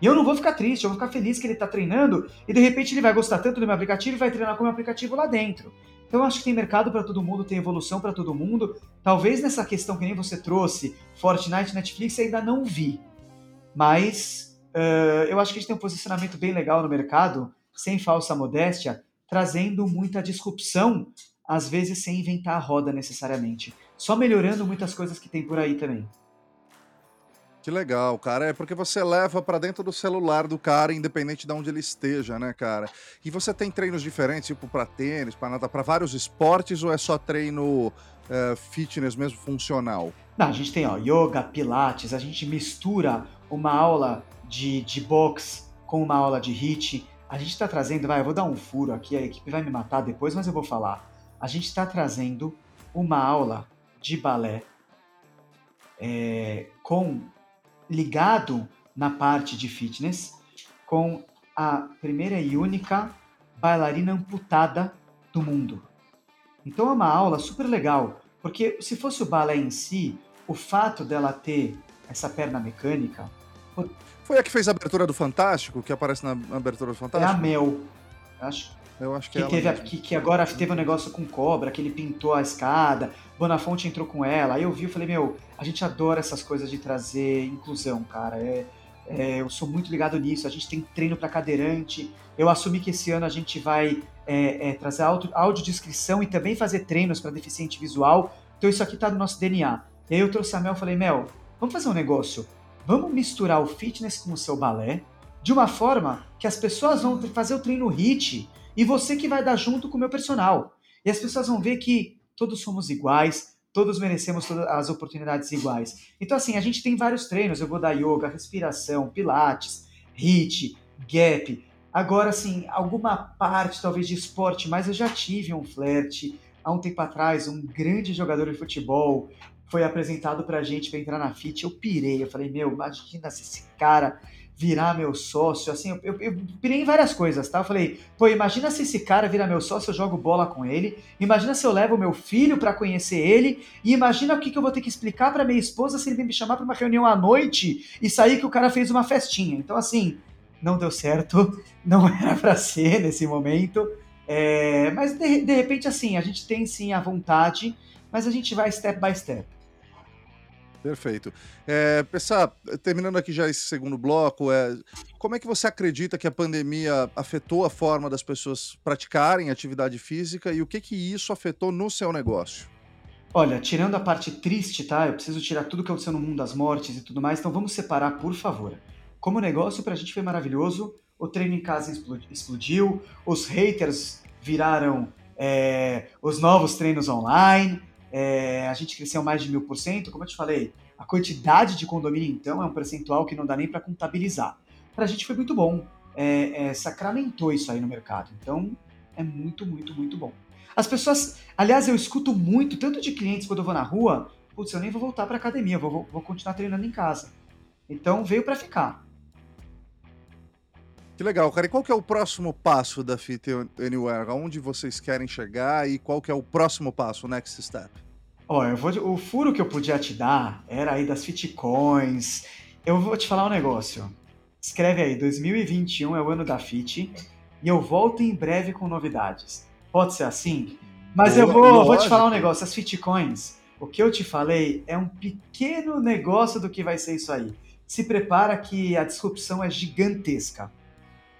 E eu não vou ficar triste, eu vou ficar feliz que ele está treinando e de repente ele vai gostar tanto do meu aplicativo e vai treinar com o meu aplicativo lá dentro. Então eu acho que tem mercado para todo mundo, tem evolução para todo mundo. Talvez nessa questão que nem você trouxe, Fortnite, Netflix, ainda não vi. Mas uh, eu acho que a gente tem um posicionamento bem legal no mercado, sem falsa modéstia, trazendo muita disrupção às vezes sem inventar a roda necessariamente, só melhorando muitas coisas que tem por aí também. Que legal, cara. É porque você leva para dentro do celular do cara, independente de onde ele esteja, né, cara? E você tem treinos diferentes, tipo para tênis, para nada, para vários esportes ou é só treino uh, fitness mesmo funcional? Não, a gente tem ó, yoga, pilates, a gente mistura uma aula de, de boxe com uma aula de hit. A gente está trazendo, vai, eu vou dar um furo aqui, a equipe vai me matar depois, mas eu vou falar a gente está trazendo uma aula de balé é, com ligado na parte de fitness com a primeira e única bailarina amputada do mundo. Então é uma aula super legal, porque se fosse o balé em si, o fato dela ter essa perna mecânica. Foi a que fez a abertura do Fantástico, que aparece na abertura do Fantástico? É a Mel. Acho, eu acho que, que, teve a, que, que, agora teve um negócio com cobra, que ele pintou a escada, Bonafonte entrou com ela. Aí eu vi e falei, meu, a gente adora essas coisas de trazer inclusão, cara. É, é, eu sou muito ligado nisso. A gente tem treino para cadeirante. Eu assumi que esse ano a gente vai é, é trazer áudio, audiodescrição e também fazer treinos para deficiente visual. Então isso aqui tá no nosso DNA. E aí eu trouxe a Mel e falei, Mel, vamos fazer um negócio. Vamos misturar o fitness com o seu balé de uma forma que as pessoas vão fazer o treino HIT e você que vai dar junto com o meu personal. E as pessoas vão ver que todos somos iguais, todos merecemos todas as oportunidades iguais. Então, assim, a gente tem vários treinos. Eu vou dar yoga, respiração, pilates, HIIT, gap. Agora, assim, alguma parte talvez de esporte, mas eu já tive um flerte. Há um tempo atrás, um grande jogador de futebol foi apresentado pra gente para entrar na FIT. Eu pirei, eu falei, meu, imagina se esse cara virar meu sócio, assim, eu, eu, eu pirei em várias coisas, tá? Eu falei, pô, imagina se esse cara vira meu sócio, eu jogo bola com ele, imagina se eu levo meu filho para conhecer ele, e imagina o que, que eu vou ter que explicar para minha esposa se ele vem me chamar para uma reunião à noite e sair que o cara fez uma festinha. Então, assim, não deu certo, <laughs> não era para ser nesse momento, é, mas de, de repente, assim, a gente tem sim a vontade, mas a gente vai step by step. Perfeito. É, terminando aqui já esse segundo bloco, é, como é que você acredita que a pandemia afetou a forma das pessoas praticarem atividade física e o que que isso afetou no seu negócio? Olha, tirando a parte triste, tá? Eu preciso tirar tudo que aconteceu no mundo das mortes e tudo mais, então vamos separar, por favor. Como negócio, pra gente foi maravilhoso, o treino em casa explodiu, os haters viraram é, os novos treinos online, é, a gente cresceu mais de mil por cento, como eu te falei, a quantidade de condomínio, então, é um percentual que não dá nem para contabilizar. Para a gente foi muito bom, é, é, sacramentou isso aí no mercado, então é muito, muito, muito bom. As pessoas, aliás, eu escuto muito, tanto de clientes quando eu vou na rua, putz, eu nem vou voltar para academia, vou, vou continuar treinando em casa. Então veio para ficar. Que legal, cara. E qual que é o próximo passo da Fit Anywhere? Aonde vocês querem chegar e qual que é o próximo passo, o next step? Eu vou, o furo que eu podia te dar era aí das Fitcoins. Eu vou te falar um negócio. Escreve aí, 2021 é o ano da Fit e eu volto em breve com novidades. Pode ser assim? Mas Boa, eu vou, vou te falar um negócio. As Fitcoins, o que eu te falei é um pequeno negócio do que vai ser isso aí. Se prepara que a disrupção é gigantesca.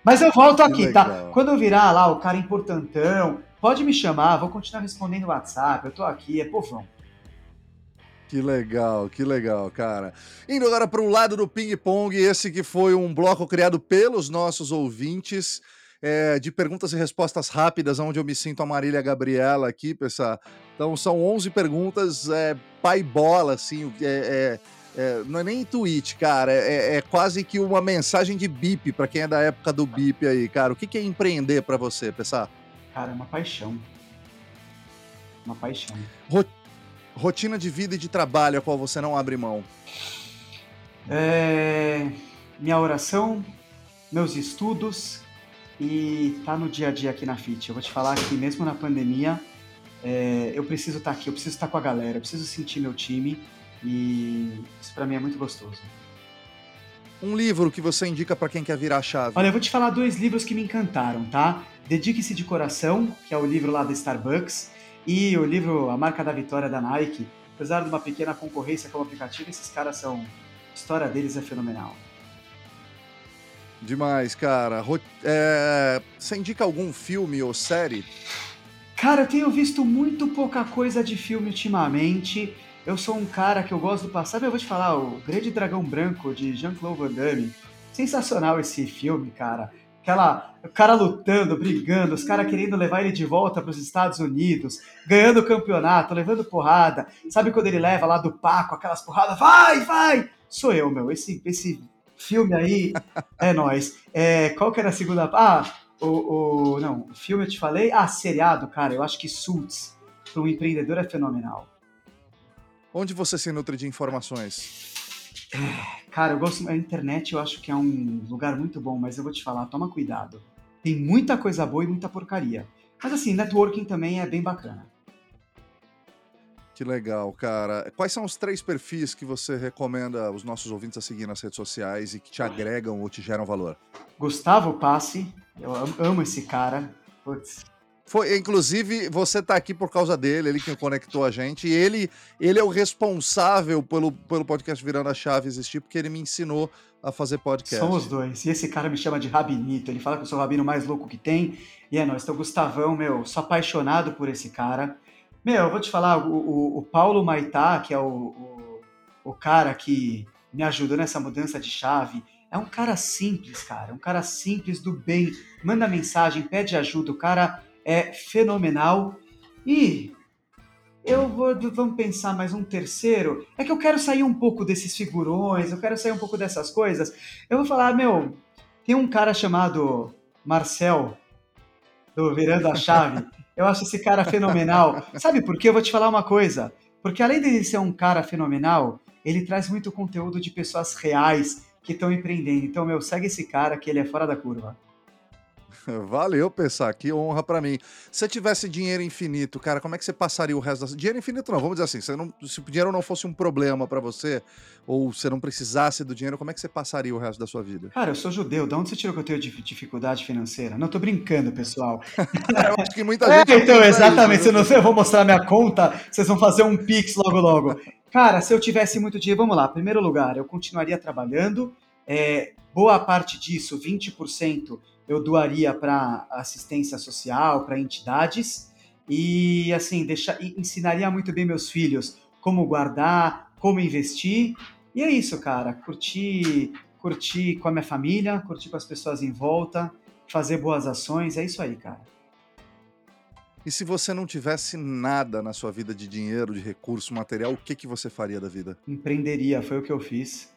Mas eu volto aqui, tá? Quando eu virar lá o cara importantão, pode me chamar, vou continuar respondendo o WhatsApp, eu tô aqui, é povão. Que legal, que legal, cara. Indo agora para o lado do ping-pong, esse que foi um bloco criado pelos nossos ouvintes, é, de perguntas e respostas rápidas, onde eu me sinto a Marília Gabriela aqui, pessoal. Então são 11 perguntas, é, pai bola, assim, é, é é, não é nem tweet, cara, é, é, quase que uma mensagem de bip para quem é da época do bip aí, cara. O que, que é empreender para você, pensar? Cara, é uma paixão. Uma paixão. Rotina de vida e de trabalho a qual você não abre mão. É... Minha oração, meus estudos e tá no dia a dia aqui na FIT. Eu vou te falar que mesmo na pandemia, é... eu preciso estar tá aqui, eu preciso estar tá com a galera, eu preciso sentir meu time e isso para mim é muito gostoso. Um livro que você indica para quem quer virar a chave? Olha, eu vou te falar dois livros que me encantaram, tá? Dedique-se de Coração, que é o livro lá da Starbucks, e o livro A Marca da Vitória da Nike. Apesar de uma pequena concorrência com o aplicativo, esses caras são. A história deles é fenomenal. Demais, cara. É... Você indica algum filme ou série? Cara, eu tenho visto muito pouca coisa de filme ultimamente. Eu sou um cara que eu gosto do passado. Eu vou te falar, o Grande Dragão Branco de Jean-Claude Van Damme. Sensacional esse filme, cara. Aquela, o cara lutando, brigando, os caras querendo levar ele de volta para os Estados Unidos, ganhando o campeonato, levando porrada. Sabe quando ele leva lá do Paco aquelas porradas? Vai, vai! Sou eu, meu. Esse, esse filme aí é nós. É, qual que era a segunda? Ah, o, o. Não, filme eu te falei. Ah, seriado, cara. Eu acho que Suits, para um empreendedor, é fenomenal. Onde você se nutre de informações? Cara, eu gosto. A internet eu acho que é um lugar muito bom, mas eu vou te falar, toma cuidado. Tem muita coisa boa e muita porcaria. Mas assim, networking também é bem bacana. Que legal, cara. Quais são os três perfis que você recomenda os nossos ouvintes a seguir nas redes sociais e que te agregam ou te geram valor? Gustavo Passe, eu amo esse cara. Putz, foi, inclusive, você tá aqui por causa dele, ele que conectou a gente. E ele, ele é o responsável pelo, pelo podcast Virando a Chave existir, porque ele me ensinou a fazer podcast. São os dois. E esse cara me chama de Rabinito. Ele fala que eu sou o rabino mais louco que tem. E é nóis. Então, Gustavão, meu, sou apaixonado por esse cara. Meu, eu vou te falar, o, o, o Paulo Maitá, que é o, o, o cara que me ajudou nessa mudança de chave, é um cara simples, cara. Um cara simples, do bem. Manda mensagem, pede ajuda. O cara é fenomenal. E eu vou, vamos pensar mais um terceiro. É que eu quero sair um pouco desses figurões, eu quero sair um pouco dessas coisas. Eu vou falar, meu, tem um cara chamado Marcel, do Virando a Chave. Eu acho esse cara fenomenal. Sabe por quê? Eu vou te falar uma coisa. Porque além de ser um cara fenomenal, ele traz muito conteúdo de pessoas reais que estão empreendendo. Então, meu, segue esse cara que ele é fora da curva. <laughs> Valeu, pensar, que honra para mim. Se você tivesse dinheiro infinito, cara, como é que você passaria o resto da Dinheiro infinito não, vamos dizer assim, não... se o dinheiro não fosse um problema para você, ou você não precisasse do dinheiro, como é que você passaria o resto da sua vida? Cara, eu sou judeu, de onde você tirou que eu tenho dificuldade financeira? Não, tô brincando, pessoal. <laughs> eu acho que muita é, gente... É, então, exatamente, isso, né? se eu vou mostrar minha conta, vocês vão fazer um pix logo logo. Cara, se eu tivesse muito dinheiro, vamos lá, primeiro lugar, eu continuaria trabalhando, é, boa parte disso, 20%, eu doaria para assistência social, para entidades e assim deixa, ensinaria muito bem meus filhos como guardar, como investir. E é isso, cara. Curtir, curtir com a minha família, curtir com as pessoas em volta, fazer boas ações, é isso aí, cara. E se você não tivesse nada na sua vida de dinheiro, de recurso, material, o que, que você faria da vida? Empreenderia, foi o que eu fiz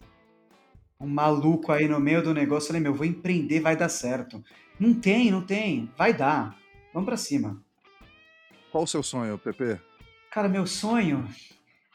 um maluco aí no meio do negócio. Eu falei, meu, vou empreender, vai dar certo. Não tem, não tem. Vai dar. Vamos para cima. Qual o seu sonho, Pepe? Cara, meu sonho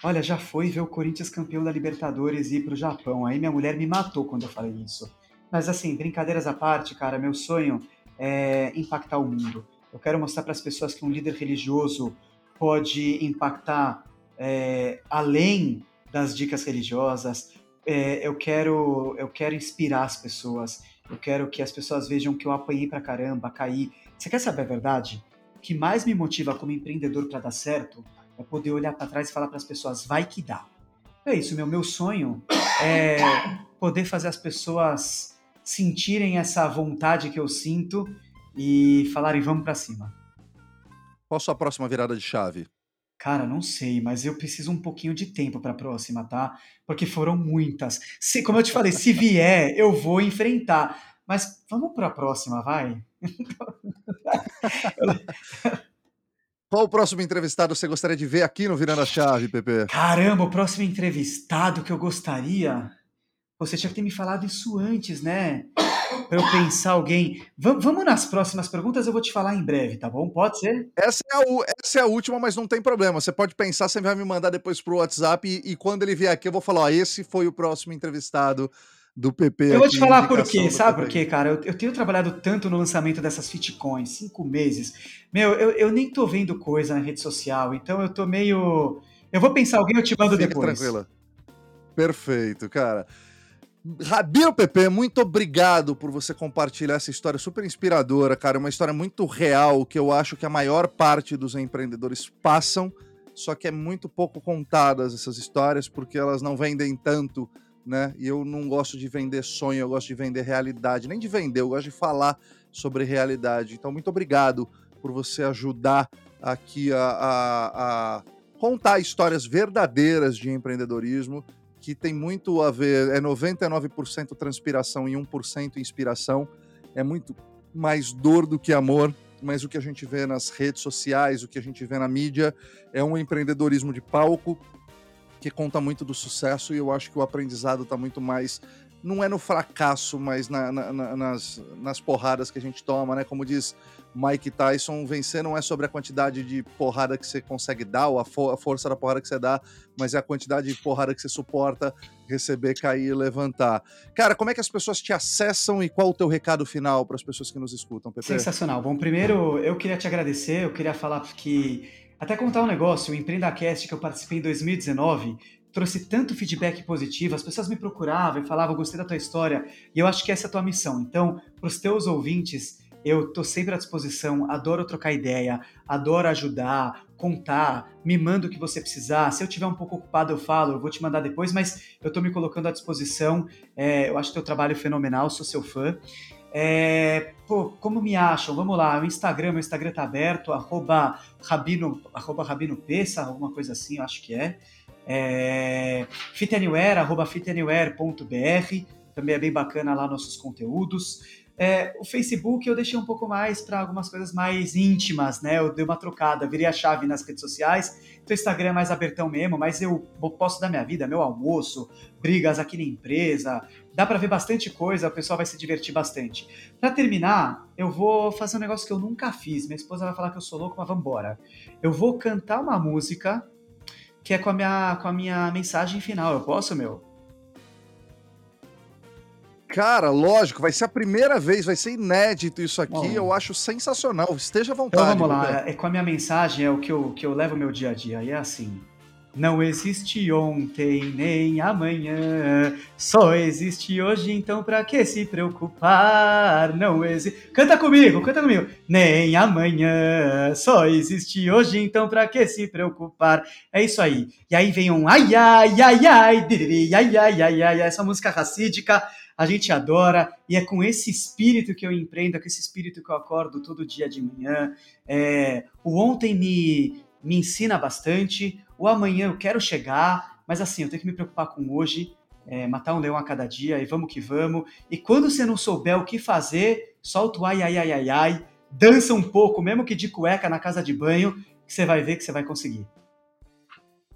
Olha, já foi ver o Corinthians campeão da Libertadores e ir pro Japão. Aí minha mulher me matou quando eu falei isso. Mas assim, brincadeiras à parte, cara, meu sonho é impactar o mundo. Eu quero mostrar para as pessoas que um líder religioso pode impactar é, além das dicas religiosas. É, eu quero eu quero inspirar as pessoas. Eu quero que as pessoas vejam que eu apanhei pra caramba, caí. Você quer saber a verdade? O que mais me motiva como empreendedor para dar certo é poder olhar para trás e falar para as pessoas, vai que dá. É isso, meu meu sonho é poder fazer as pessoas sentirem essa vontade que eu sinto e falarem vamos para cima. Qual a sua próxima virada de chave? Cara, não sei, mas eu preciso um pouquinho de tempo para a próxima, tá? Porque foram muitas. Se, como eu te falei, se vier, eu vou enfrentar. Mas vamos para a próxima, vai. <laughs> Qual o próximo entrevistado você gostaria de ver aqui no Virando a Chave, Pepe? Caramba, o próximo entrevistado que eu gostaria. Você tinha que ter me falado isso antes, né? Para eu pensar alguém. V vamos nas próximas perguntas, eu vou te falar em breve, tá bom? Pode ser? Essa é, a, essa é a última, mas não tem problema. Você pode pensar, você vai me mandar depois pro WhatsApp e, e quando ele vier aqui eu vou falar: ó, esse foi o próximo entrevistado do PP. Eu vou te falar por quê, sabe por quê, cara? Eu, eu, tenho trabalhado tanto no lançamento dessas Fitcoins, cinco meses. Meu, eu, eu nem tô vendo coisa na rede social, então eu tô meio. Eu vou pensar alguém, eu te mando Fica depois. Tranquila. Perfeito, cara. Rabino PP, muito obrigado por você compartilhar essa história super inspiradora, cara. Uma história muito real que eu acho que a maior parte dos empreendedores passam, só que é muito pouco contadas essas histórias porque elas não vendem tanto né? E eu não gosto de vender sonho, eu gosto de vender realidade, nem de vender, eu gosto de falar sobre realidade. Então, muito obrigado por você ajudar aqui a, a, a contar histórias verdadeiras de empreendedorismo, que tem muito a ver, é 99% transpiração e 1% inspiração. É muito mais dor do que amor, mas o que a gente vê nas redes sociais, o que a gente vê na mídia, é um empreendedorismo de palco que conta muito do sucesso e eu acho que o aprendizado está muito mais não é no fracasso, mas na, na, nas, nas porradas que a gente toma, né? Como diz Mike Tyson, vencer não é sobre a quantidade de porrada que você consegue dar ou a, fo a força da porrada que você dá, mas é a quantidade de porrada que você suporta receber, cair e levantar. Cara, como é que as pessoas te acessam e qual o teu recado final para as pessoas que nos escutam, Pepe? Sensacional. Bom, primeiro eu queria te agradecer, eu queria falar que até contar um negócio, o EmpreendaCast que eu participei em 2019 trouxe tanto feedback positivo, as pessoas me procuravam e falavam, gostei da tua história, e eu acho que essa é a tua missão. Então, para os teus ouvintes, eu tô sempre à disposição, adoro trocar ideia, adoro ajudar, contar, me manda o que você precisar. Se eu tiver um pouco ocupado, eu falo, eu vou te mandar depois, mas eu tô me colocando à disposição. É, eu acho teu trabalho fenomenal, sou seu fã. É, pô, como me acham? Vamos lá, o Instagram, meu Instagram tá aberto, arroba Rabino, arroba Rabino alguma coisa assim, eu acho que é. É Fitanywhere, arroba fitanywhere.br, também é bem bacana lá nossos conteúdos. É, o Facebook eu deixei um pouco mais para algumas coisas mais íntimas, né? Eu dei uma trocada, virei a chave nas redes sociais. Então o Instagram é mais abertão mesmo, mas eu posso dar minha vida, meu almoço, brigas aqui na empresa. Dá para ver bastante coisa, o pessoal vai se divertir bastante. Para terminar, eu vou fazer um negócio que eu nunca fiz. Minha esposa vai falar que eu sou louco, mas vamos embora. Eu vou cantar uma música que é com a minha, com a minha mensagem final. Eu posso, meu? Cara, lógico, vai ser a primeira vez, vai ser inédito isso aqui, Bom, eu acho sensacional. Esteja à então vontade. Então vamos lá, é com a minha mensagem, é o que eu, que eu levo meu dia a dia, e é assim. Não existe ontem nem amanhã, só existe hoje, então pra que se preocupar? Não existe. Canta comigo, canta comigo. Nem amanhã, só existe hoje, então pra que se preocupar? É isso aí. E aí vem um ai ai ai ai, diriri, ai ai ai ai, essa música racídica a gente adora, e é com esse espírito que eu empreendo, é com esse espírito que eu acordo todo dia de manhã. É, o ontem me, me ensina bastante, o amanhã eu quero chegar, mas assim, eu tenho que me preocupar com hoje, é, matar um leão a cada dia, e vamos que vamos. E quando você não souber o que fazer, solta o ai, ai, ai, ai, ai, dança um pouco, mesmo que de cueca na casa de banho, que você vai ver que você vai conseguir.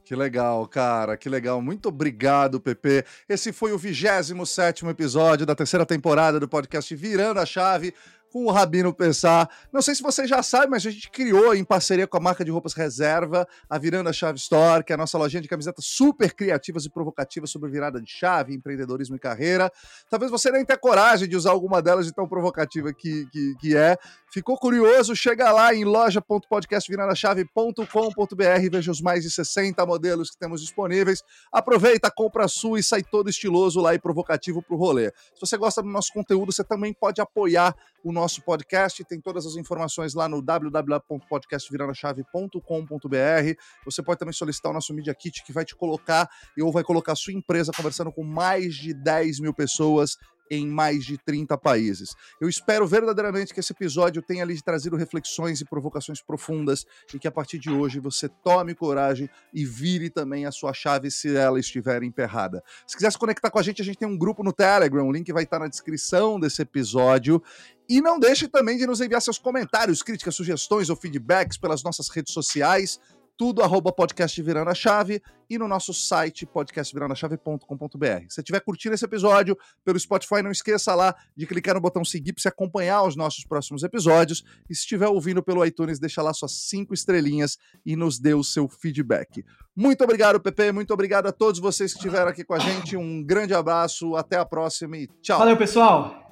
Que legal, cara, que legal. Muito obrigado, Pepe. Esse foi o 27 episódio da terceira temporada do podcast Virando a Chave. Com o Rabino Pensar. Não sei se você já sabe, mas a gente criou em parceria com a marca de roupas Reserva, a Virando a Chave Store, que é a nossa lojinha de camisetas super criativas e provocativas sobre virada de chave, empreendedorismo e carreira. Talvez você nem tenha coragem de usar alguma delas de tão provocativa que, que, que é. Ficou curioso? Chega lá em loja.podcastviradachave.com.br, veja os mais de 60 modelos que temos disponíveis. Aproveita, compra a sua e sai todo estiloso lá e provocativo pro rolê. Se você gosta do nosso conteúdo, você também pode apoiar o nosso podcast. Tem todas as informações lá no www.podcastviradachave.com.br. Você pode também solicitar o nosso Media Kit, que vai te colocar ou vai colocar a sua empresa conversando com mais de 10 mil pessoas em mais de 30 países. Eu espero verdadeiramente que esse episódio tenha lhe trazido reflexões e provocações profundas e que a partir de hoje você tome coragem e vire também a sua chave se ela estiver emperrada. Se quiser se conectar com a gente, a gente tem um grupo no Telegram, o link vai estar na descrição desse episódio. E não deixe também de nos enviar seus comentários, críticas, sugestões ou feedbacks pelas nossas redes sociais tudo arroba podcast virando a chave e no nosso site podcastvirandachave.com.br. Se estiver curtindo esse episódio pelo Spotify, não esqueça lá de clicar no botão seguir para se acompanhar os nossos próximos episódios. E se estiver ouvindo pelo iTunes, deixa lá suas cinco estrelinhas e nos dê o seu feedback. Muito obrigado, Pepe. Muito obrigado a todos vocês que estiveram aqui com a gente. Um grande abraço, até a próxima e tchau. Valeu, pessoal.